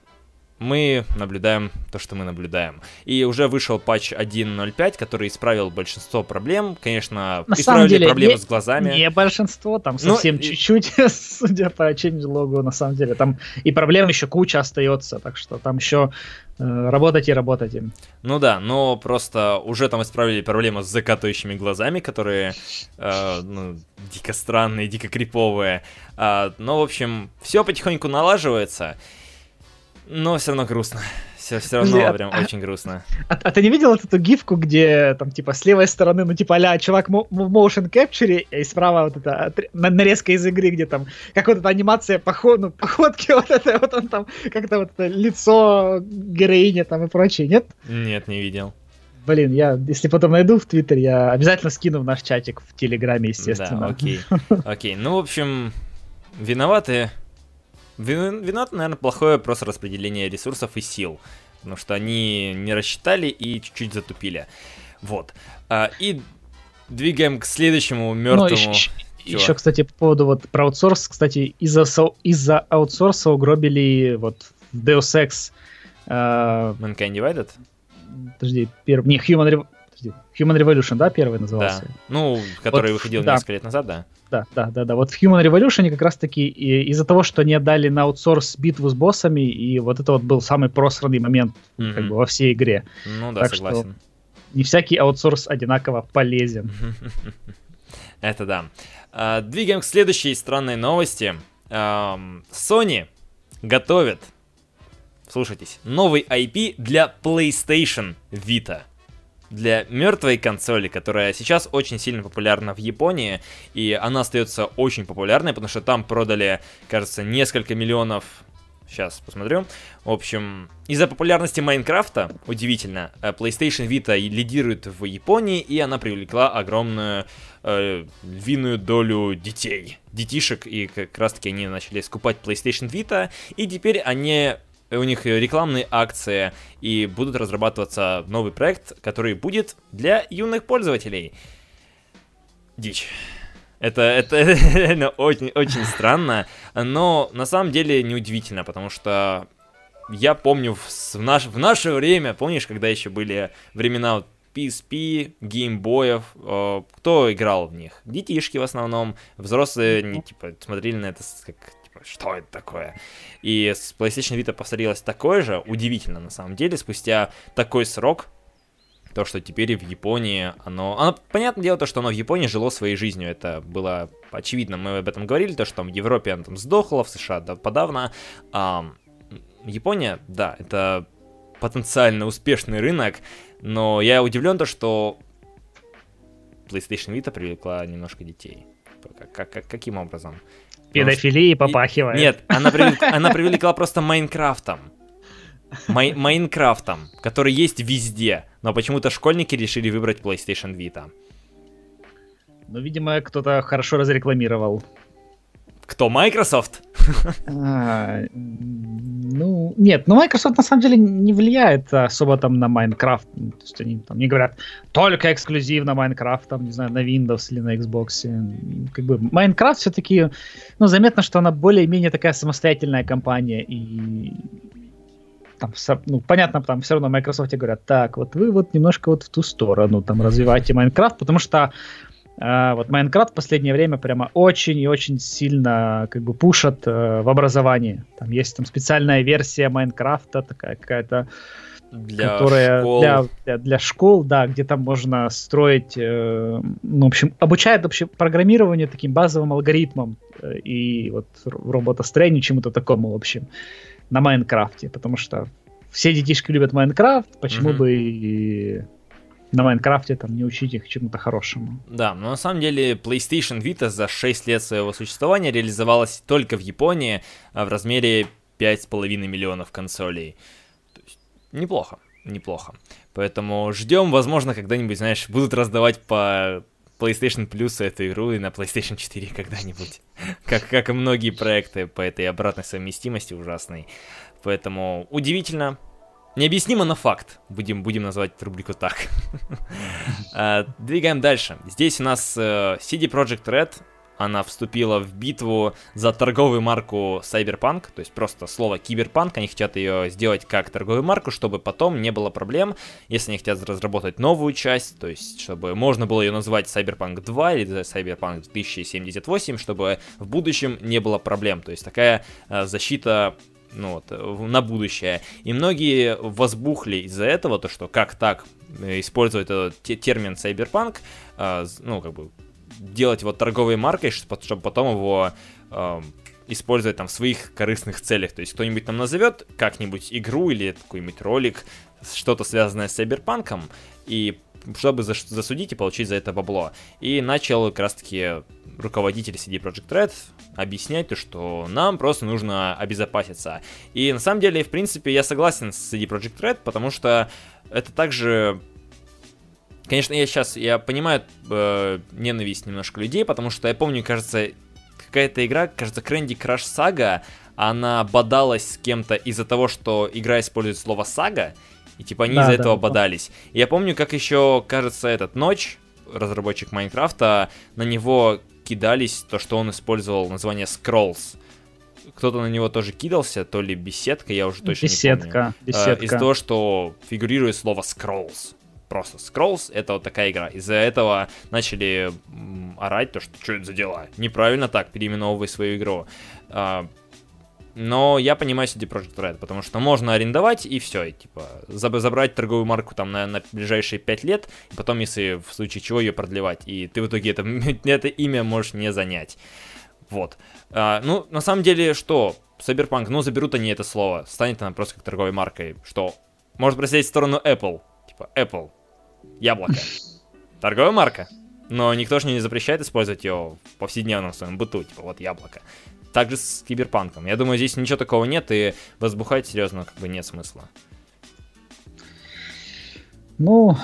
мы наблюдаем то, что мы наблюдаем. И уже вышел патч 1.05, который исправил большинство проблем. Конечно, На исправили деле, проблемы не, с глазами. Не большинство, там ну, совсем ну, чуть-чуть, и... судя по change на самом деле. Там и проблем еще куча остается, так что там еще э, работать и работать им. Ну да, но просто уже там исправили проблемы с закатывающими глазами, которые э, ну, дико странные, дико криповые. А, но, в общем, все потихоньку налаживается. Но все равно грустно. Все, все равно Подожди, а прям а, очень грустно. А, а ты не видел вот эту гифку, где там типа с левой стороны, ну типа а чувак в motion capture, и справа вот эта нарезка из игры, где там как вот эта анимация поход, ну, походки, вот это вот он там, как-то вот это лицо героини там и прочее, нет? Нет, не видел. Блин, я, если потом найду в Твиттер, я обязательно скину в наш чатик в Телеграме, естественно. Да, окей. Окей, ну, в общем, виноваты Виноват, наверное, плохое просто распределение ресурсов и сил. Потому что они не рассчитали и чуть-чуть затупили. Вот. А, и двигаем к следующему мертвому. Ну, еще, кстати, по поводу вот про аутсорс, кстати, из-за из-за аутсорса угробили вот Deus Ex. Uh, Mankind Divided? Подожди, перв... не, Human, подожди, Human Revolution, да, первый назывался? Да. Ну, который вот, выходил да. несколько лет назад, да. Да, да, да, да. Вот в Human Revolution как раз-таки из-за того, что они отдали на аутсорс битву с боссами, и вот это вот был самый просранный момент mm-hmm. как бы во всей игре. Ну да, так согласен. Что не всякий аутсорс одинаково полезен. Это да. А, двигаем к следующей странной новости. Sony готовит, слушайтесь, новый IP для PlayStation Vita для мертвой консоли, которая сейчас очень сильно популярна в Японии, и она остается очень популярной, потому что там продали, кажется, несколько миллионов Сейчас посмотрю. В общем, из-за популярности Майнкрафта, удивительно, э, PlayStation Vita лидирует в Японии, и она привлекла огромную э, львиную долю детей, детишек, и как раз-таки они начали скупать PlayStation Vita, и теперь они у них рекламные акции, и будут разрабатываться новый проект, который будет для юных пользователей. Дичь. Это, это, это очень, очень странно, но на самом деле неудивительно, потому что я помню в, наш, в наше время, помнишь, когда еще были времена PSP, геймбоев, э, кто играл в них? Детишки в основном, взрослые не типа смотрели на это как что это такое? И с PlayStation Vita повторилось такое же, удивительно на самом деле, спустя такой срок, то, что теперь в Японии оно... оно... Понятное дело, то, что оно в Японии жило своей жизнью, это было очевидно, мы об этом говорили, то, что там в Европе оно там сдохло, в США да, подавно. А, Япония, да, это потенциально успешный рынок, но я удивлен то, что PlayStation Vita привлекла немножко детей. Как, как, каким образом? Педофилии попахивает. Нет, она, привлекла, она привлекла просто Майнкрафтом. Май, Майнкрафтом, который есть везде. Но почему-то школьники решили выбрать PlayStation Vita. Ну, видимо, кто-то хорошо разрекламировал. Кто, Microsoft? Ну, нет, ну Microsoft на самом деле не влияет особо там на Minecraft. То есть они там не говорят только эксклюзивно Minecraft, там, не знаю, на Windows или на Xbox. Как бы Minecraft все-таки, ну, заметно, что она более-менее такая самостоятельная компания, и там, ну, понятно, там все равно Microsoft говорят, так, вот вы вот немножко вот в ту сторону там развивайте Minecraft, потому что Uh, вот Майнкрафт в последнее время прямо очень и очень сильно как бы пушат uh, в образовании. Там есть там специальная версия Майнкрафта, такая какая-то для которая школ. Для, для, для школ, да, где там можно строить, э, ну, в общем, обучает вообще программированию таким базовым алгоритмам э, и вот роботостроению, чему-то такому, в общем, на Майнкрафте, потому что все детишки любят Майнкрафт, почему mm-hmm. бы и на Майнкрафте там не учить их чему-то хорошему. Да, но на самом деле PlayStation Vita за 6 лет своего существования реализовалась только в Японии а в размере 5,5 миллионов консолей. То есть неплохо, неплохо. Поэтому ждем, возможно, когда-нибудь, знаешь, будут раздавать по PlayStation Plus эту игру и на PlayStation 4 когда-нибудь. как, как и многие проекты по этой обратной совместимости ужасной. Поэтому удивительно, Необъяснимо, но факт. Будем, будем называть рубрику так. А, двигаем дальше. Здесь у нас э, CD Projekt Red. Она вступила в битву за торговую марку Cyberpunk, то есть просто слово киберпанк, они хотят ее сделать как торговую марку, чтобы потом не было проблем, если они хотят разработать новую часть, то есть чтобы можно было ее назвать Cyberpunk 2 или Cyberpunk 2078, чтобы в будущем не было проблем, то есть такая э, защита ну вот, на будущее. И многие возбухли из-за этого, то что как так э, использовать этот термин cyberpunk, э, ну, как бы делать его торговой маркой, чтобы потом его э, использовать там в своих корыстных целях. То есть кто-нибудь там назовет как-нибудь игру или какой-нибудь ролик, что-то связанное с cyberpunk, и чтобы засудить и получить за это бабло. И начал как раз-таки руководитель CD Projekt Red объяснять то, что нам просто нужно обезопаситься. И на самом деле, в принципе, я согласен с CD Projekt Red, потому что это также Конечно, я сейчас, я понимаю э, ненависть немножко людей, потому что я помню, кажется, какая-то игра, кажется, Candy Crush Saga, она бодалась с кем-то из-за того, что игра использует слово сага, и типа они да, из-за да, этого да. бодались. И я помню, как еще, кажется, этот Ночь, разработчик Майнкрафта, на него кидались, то, что он использовал название Scrolls. Кто-то на него тоже кидался, то ли беседка, я уже точно беседка, не помню. Беседка, Из-за того, что фигурирует слово Scrolls. Просто Scrolls — это вот такая игра. Из-за этого начали орать, то, что что это за дела? Неправильно так, переименовывай свою игру. Но я понимаю CD Projekt Red, потому что можно арендовать и все, и, типа, забрать торговую марку там на, на ближайшие 5 лет, и потом, если в случае чего ее продлевать, и ты в итоге это, это имя можешь не занять. Вот. А, ну, на самом деле, что? Cyberpunk, ну, заберут они это слово, станет она просто как торговой маркой, что? Может просесть в сторону Apple, типа, Apple, яблоко, торговая марка, но никто же не запрещает использовать ее в повседневном своем быту, типа, вот яблоко. Также с киберпанком. Я думаю, здесь ничего такого нет, и возбухать серьезно как бы нет смысла. Ну,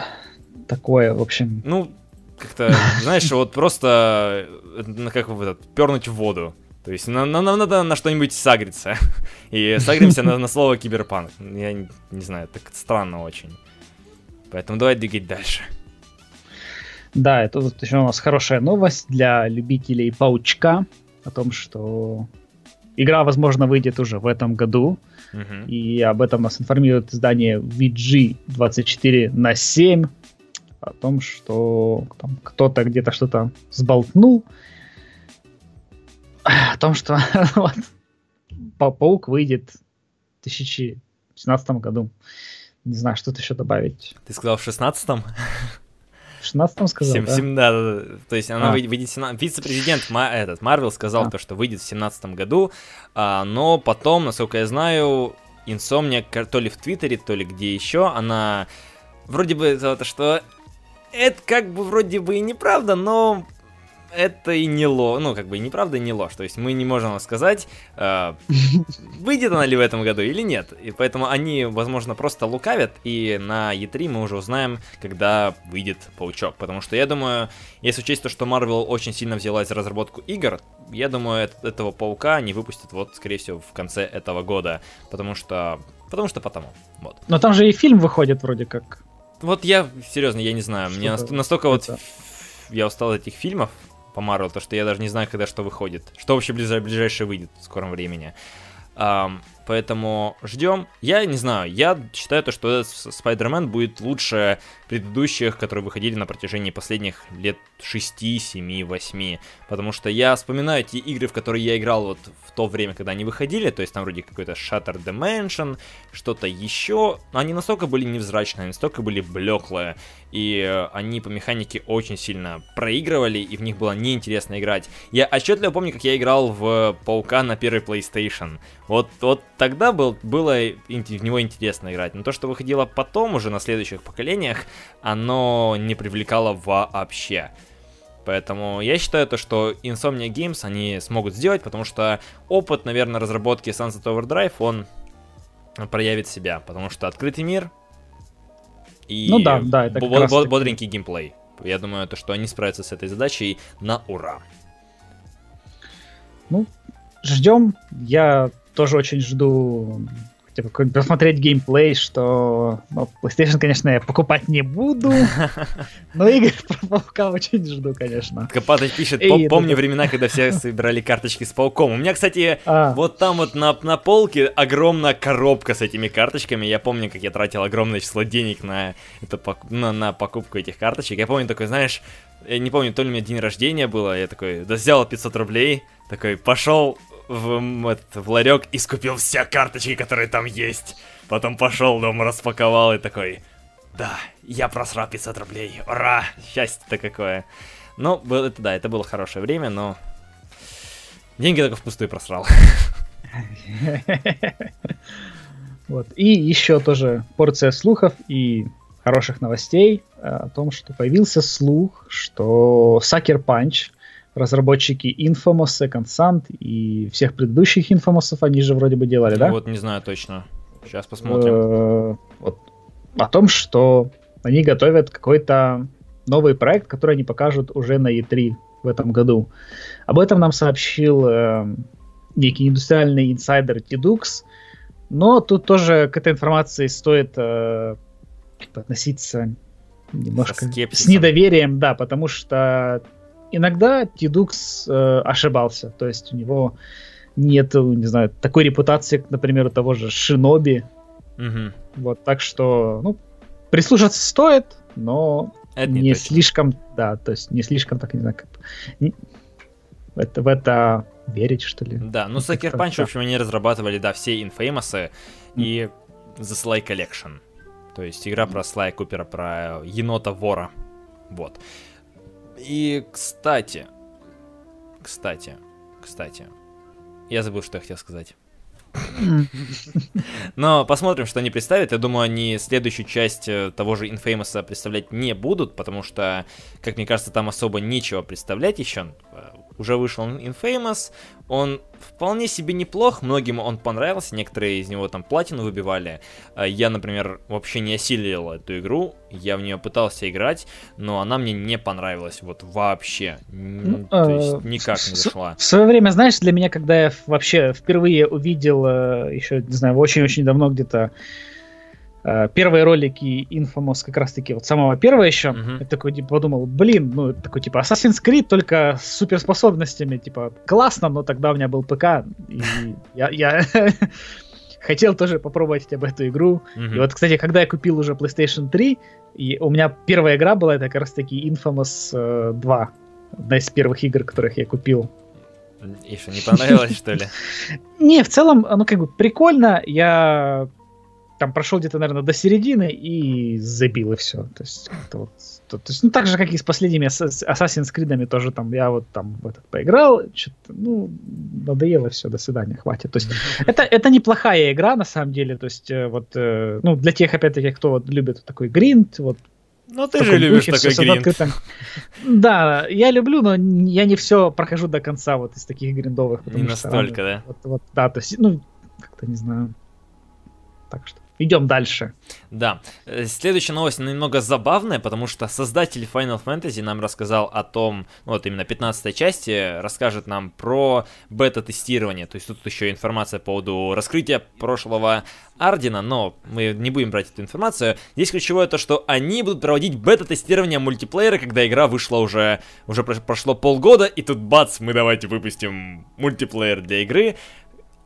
такое, в общем. Ну, как-то, знаешь, вот просто, э, как бы пернуть в воду. То есть нам, нам надо на что-нибудь сагриться. И сагримся на, на слово киберпанк. Я не, не знаю, так странно очень. Поэтому давай двигать дальше. Да, это тут еще у нас хорошая новость для любителей паучка о том, что игра, возможно, выйдет уже в этом году. Uh-huh. И об этом нас информирует издание VG24 на 7. О том, что там, кто-то где-то что-то сболтнул. О том, что вот, Паук выйдет в 2017 году. Не знаю, что-то еще добавить. Ты сказал в 16 в 16 сказал, 7, да? 7, да, да, да. То есть она а. выйдет... 17... Вице-президент этот, Марвел сказал а. то, что выйдет в 17 году, а, но потом, насколько я знаю, Insomnia то ли в Твиттере, то ли где еще, она вроде бы сказала, что это как бы вроде бы и неправда, но это и не ложь, ну, как бы и неправда, и не ложь. То есть мы не можем сказать, э, выйдет она ли в этом году или нет. И поэтому они, возможно, просто лукавят, и на E3 мы уже узнаем, когда выйдет Паучок. Потому что я думаю, если учесть то, что Marvel очень сильно взялась за разработку игр, я думаю, этого Паука они выпустят вот, скорее всего, в конце этого года. Потому что... Потому что потому. Вот. Но там же и фильм выходит вроде как. Вот я, серьезно, я не знаю, мне настолько это... вот я устал от этих фильмов, по Марвел, то что я даже не знаю, когда что выходит. Что вообще ближ... ближайшее выйдет в скором времени. Поэтому ждем. Я не знаю, я считаю то, что Spider-Man будет лучше предыдущих, которые выходили на протяжении последних лет 6, 7, 8. Потому что я вспоминаю те игры, в которые я играл вот в то время, когда они выходили, то есть там вроде какой-то Shutter Dimension, что-то еще. Они настолько были невзрачные, настолько были блеклые, и они по механике очень сильно проигрывали, и в них было неинтересно играть. Я отчетливо помню, как я играл в Паука на первый PlayStation. Вот, вот тогда был, было в него интересно играть. Но то, что выходило потом, уже на следующих поколениях, оно не привлекало вообще. Поэтому я считаю то, что Insomnia Games они смогут сделать, потому что опыт, наверное, разработки Sunset Overdrive, он проявит себя, потому что открытый мир и ну да, да, это бод- бод- бодренький геймплей. Я думаю, то, что они справятся с этой задачей на ура. Ну, ждем. Я тоже очень жду типа, посмотреть геймплей, что ну, PlayStation, конечно, я покупать не буду, но игры про Паука очень жду, конечно. Копатый пишет, помню времена, когда все собирали карточки с Пауком. У меня, кстати, а. вот там вот на, на полке огромная коробка с этими карточками. Я помню, как я тратил огромное число денег на, это, на, на покупку этих карточек. Я помню такой, знаешь, я не помню, то ли у меня день рождения было, я такой, да взял 500 рублей, такой, пошел в, этот, в ларек и скупил все карточки, которые там есть. Потом пошел, дома распаковал и такой, да, я просрал 500 рублей, ура, счастье-то какое. Ну, это да, это было хорошее время, но деньги только впустую просрал. Вот. И еще тоже порция слухов и хороших новостей э, о том, что появился слух, что Sucker Punch разработчики Infamous, Second Sun и всех предыдущих Infamous, они же вроде бы делали, да? Вот, не знаю точно. Сейчас посмотрим. Э, вот. О том, что они готовят какой-то новый проект, который они покажут уже на E3 в этом году. Об этом нам сообщил э, некий индустриальный инсайдер Tidux, но тут тоже к этой информации стоит э, относиться немножко с недоверием, да, потому что иногда Тидукс э, ошибался, то есть у него нет, не знаю, такой репутации, например, у того же Шиноби. Угу. Вот, так что, ну, прислушаться стоит, но это не, не слишком, да, то есть не слишком, так не знаю, как не, в, это, в это верить, что ли. Да, ну Sucker Punch, в общем, они разрабатывали, да, все Infamous mm. и The Sly Collection. То есть игра про Слая Купера, про енота-вора. Вот. И, кстати, кстати, кстати, я забыл, что я хотел сказать. Но посмотрим, что они представят. Я думаю, они следующую часть э, того же Infamous представлять не будут, потому что, как мне кажется, там особо нечего представлять еще. Э, уже вышел Infamous, он вполне себе неплох, многим он понравился, некоторые из него там платину выбивали. А я, например, вообще не осилил эту игру, я в нее пытался играть, но она мне не понравилась вот вообще. Ну, То есть э, никак не зашла. В свое время, знаешь, для меня, когда я вообще впервые увидел, э, еще, не знаю, очень-очень давно где-то Э, первые ролики Infamous как раз-таки, вот самого первого еще, uh-huh. я такой типа, подумал, блин, ну, такой типа Assassin's Creed только с суперспособностями, типа, классно, но тогда у меня был ПК, и я, я хотел тоже попробовать хотя бы эту игру. И вот, кстати, когда я купил уже PlayStation 3, и у меня первая игра была, это как раз-таки Infamous 2, э, одна из первых игр, которых я купил. И что, не понравилось, что ли? Не, в целом, оно как бы прикольно. Я там прошел где-то, наверное, до середины и забил, и все. То есть, вот, то, то есть ну, так же, как и с последними Assassin's Creed тоже там, я вот там в этот поиграл, что-то, ну, надоело все, до свидания, хватит. То есть, это, это неплохая игра, на самом деле, то есть, э, вот, э, ну, для тех, опять-таки, кто вот любит такой гринд, вот, ну, ты же любишь духе, такой гринд. Да, я люблю, но я не все прохожу до конца вот из таких гриндовых. Не настолько, что, да? Вот, вот, да, то есть, ну, как-то не знаю. Так что. Идем дальше. Да. Э, следующая новость немного забавная, потому что создатель Final Fantasy нам рассказал о том, ну, вот именно 15 части, расскажет нам про бета-тестирование. То есть тут еще информация по поводу раскрытия прошлого Ардина, но мы не будем брать эту информацию. Здесь ключевое то, что они будут проводить бета-тестирование мультиплеера, когда игра вышла уже, уже прошло полгода, и тут бац, мы давайте выпустим мультиплеер для игры.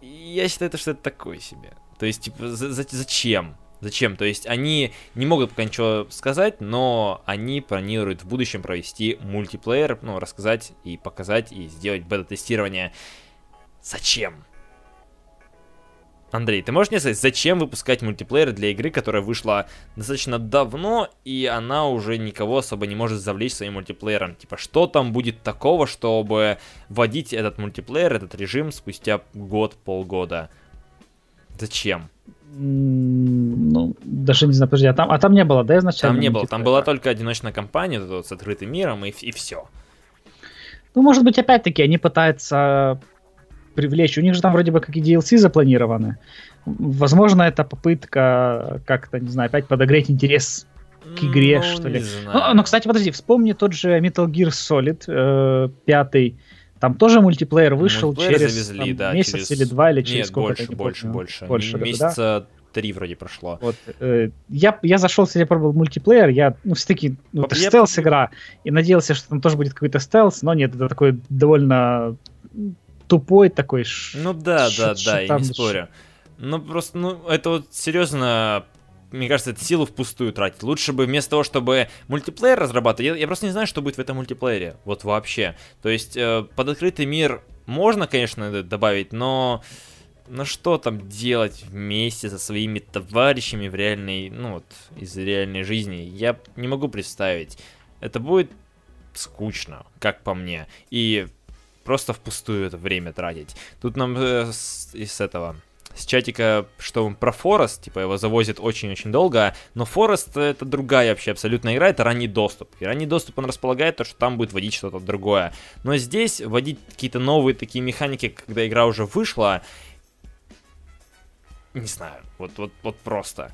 я считаю, это что-то такое себе. То есть, типа, за за зачем? Зачем? То есть они не могут пока ничего сказать, но они планируют в будущем провести мультиплеер, ну, рассказать и показать, и сделать бета-тестирование. Зачем? Андрей, ты можешь мне сказать, зачем выпускать мультиплеер для игры, которая вышла достаточно давно, и она уже никого особо не может завлечь своим мультиплеером? Типа, что там будет такого, чтобы вводить этот мультиплеер, этот режим спустя год, полгода? Зачем? Ну, даже не знаю, подожди, а там, а там не было, да, изначально? Там не было, там была только одиночная кампания вот, с открытым миром, и, и все. Ну, может быть, опять-таки, они пытаются привлечь. У них же там вроде бы как и DLC запланированы. Возможно, это попытка как-то, не знаю, опять подогреть интерес к игре, ну, что ли. Ну, ну, кстати, подожди, вспомни тот же Metal Gear Solid э, пятый. Там тоже мультиплеер вышел мультиплеер через завезли, там, да, месяц через... или два, или через Нет, сколько больше, не больше, помню. больше. больше. Месяца да? три вроде прошло. Вот, э, я, я зашел, кстати, пробовал мультиплеер, я, ну, все-таки, ну, это я... стелс-игра, и надеялся, что там тоже будет какой-то стелс, но нет, это такой довольно тупой такой. Ну да, да, да, я не спорю. Ну просто, ну это вот серьезно, мне кажется, это силу впустую тратить. Лучше бы вместо того, чтобы мультиплеер разрабатывать, я, я просто не знаю, что будет в этом мультиплеере, вот вообще. То есть э, под открытый мир можно, конечно, добавить, но но что там делать вместе со своими товарищами в реальной, ну вот, из реальной жизни, я не могу представить. Это будет скучно, как по мне. И просто впустую это время тратить. Тут нам э, с, из этого с чатика, что он про Форест, типа его завозят очень-очень долго, но Форест это другая вообще абсолютно игра, это ранний доступ. И ранний доступ он располагает то, что там будет водить что-то другое. Но здесь вводить какие-то новые такие механики, когда игра уже вышла, не знаю, вот, вот, вот просто.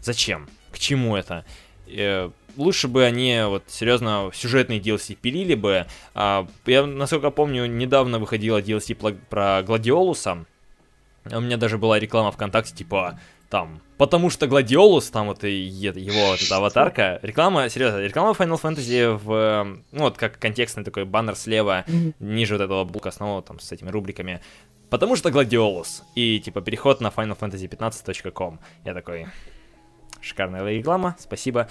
Зачем? К чему это? Э, лучше бы они вот серьезно сюжетные DLC пилили бы. А, я, насколько помню, недавно выходила DLC про Гладиолуса. У меня даже была реклама ВКонтакте, типа, там, потому что Гладиолус, там вот и его вот эта аватарка. Реклама, серьезно, реклама Final Fantasy в, ну вот как контекстный такой баннер слева, mm-hmm. ниже вот этого блока основного, там, с этими рубриками. Потому что Гладиолус. И, типа, переход на Final Fantasy 15.com. Я такой, шикарная реклама, спасибо.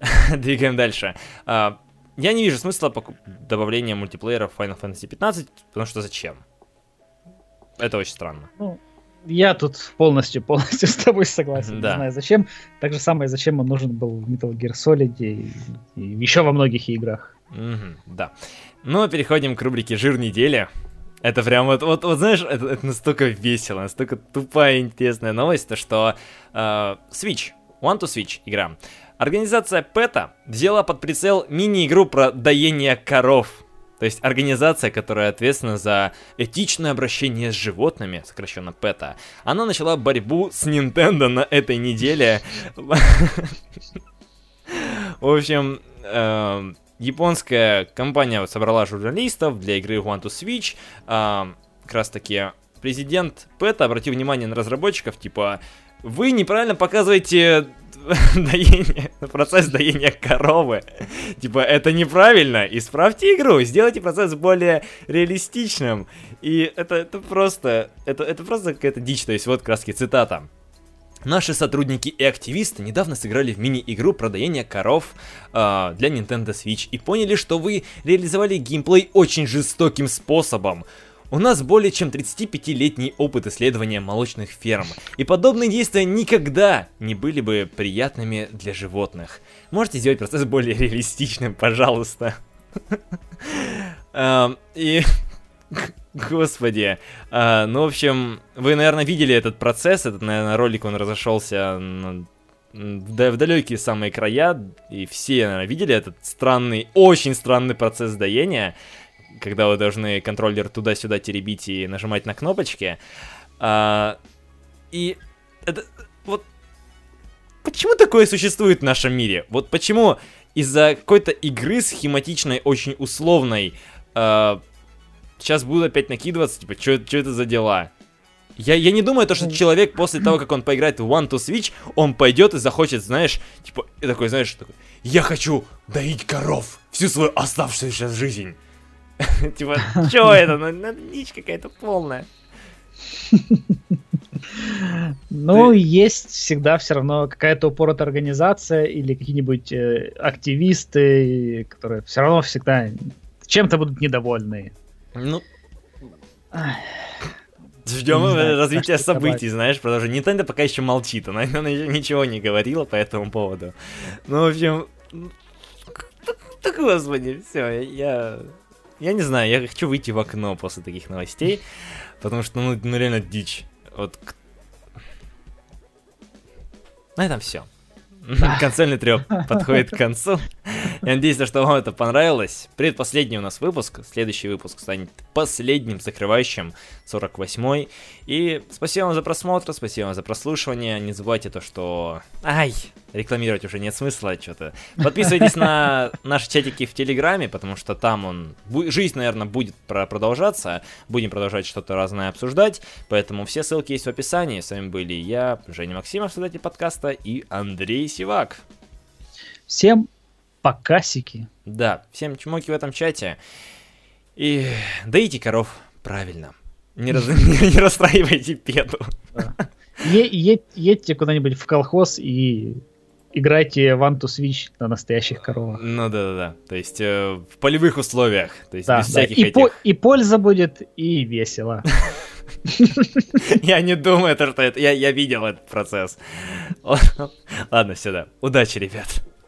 Двигаем дальше. Uh, я не вижу смысла добавления мультиплеера в Final Fantasy 15, потому что зачем? Это очень странно. Ну, я тут полностью, полностью с тобой согласен. Да. Не знаю, зачем. Так же самое, зачем он нужен был в Metal Gear Solid и, и еще во многих играх. Mm-hmm, да. Ну, переходим к рубрике «Жир недели». Это прям вот, вот, вот знаешь, это, это настолько весело, настолько тупая интересная новость, то что э, Switch, One to Switch игра, Организация PETA взяла под прицел мини-игру про доение коров. То есть организация, которая ответственна за этичное обращение с животными, сокращенно PETA, она начала борьбу с Nintendo на этой неделе. В общем, эм, японская компания собрала журналистов для игры One to Switch. Эм, как раз таки президент PETA обратил внимание на разработчиков, типа, вы неправильно показываете доение, процесс доения коровы. Типа, это неправильно. Исправьте игру, сделайте процесс более реалистичным. И это, это просто, это, это просто какая-то дичь. То есть, вот краски цитата. Наши сотрудники и активисты недавно сыграли в мини-игру про доение коров э, для Nintendo Switch и поняли, что вы реализовали геймплей очень жестоким способом. У нас более чем 35-летний опыт исследования молочных ферм, и подобные действия никогда не были бы приятными для животных. Можете сделать процесс более реалистичным, пожалуйста. И... Господи. А, ну, в общем, вы, наверное, видели этот процесс, этот, наверное, ролик, он разошелся в далекие самые края, и все, наверное, видели этот странный, очень странный процесс доения когда вы должны контроллер туда-сюда теребить и нажимать на кнопочки. А, и это вот почему такое существует в нашем мире? Вот почему из-за какой-то игры схематичной, очень условной, а, сейчас будут опять накидываться, типа, что это за дела? Я, я не думаю, то, что человек после того, как он поиграет в One to Switch, он пойдет и захочет, знаешь, типа, такой, знаешь, такой, я хочу доить коров всю свою оставшуюся жизнь. Типа, что это? Ну, дичь какая-то полная. Ну, есть всегда все равно какая-то упоротая организация или какие-нибудь э, активисты, которые все равно всегда чем-то будут недовольны. Ну, Ждем знаю, развития событий, знаешь, потому что Nintendo пока еще молчит, она, она еще ничего не говорила по этому поводу. Ну, в общем, так, господи, все, я, я не знаю, я хочу выйти в окно после таких новостей, потому что, ну, ну реально дичь. Вот. На этом все. Консольный треп подходит к концу. Я надеюсь, что вам это понравилось. Предпоследний у нас выпуск. Следующий выпуск станет последним, закрывающим 48-й. И спасибо вам за просмотр, спасибо вам за прослушивание. Не забывайте то, что... Ай, рекламировать уже нет смысла что-то. Подписывайтесь на наши чатики в Телеграме, потому что там он... Жизнь, наверное, будет продолжаться. Будем продолжать что-то разное обсуждать. Поэтому все ссылки есть в описании. С вами были я, Женя Максимов, создатель подкаста, и Андрей Сивак. Всем покасики. Да, всем чмоки в этом чате. И доите коров правильно. Не, раз... не расстраивайте пету. едьте куда-нибудь в колхоз и играйте в One to Switch на настоящих коровах. Ну да, да, да. То есть э, в полевых условиях. То есть да, без да. всяких и, этих... по, и польза будет, и весело. Я не думаю, что это... Я, видел этот процесс. Ладно, все, да. Удачи, ребят.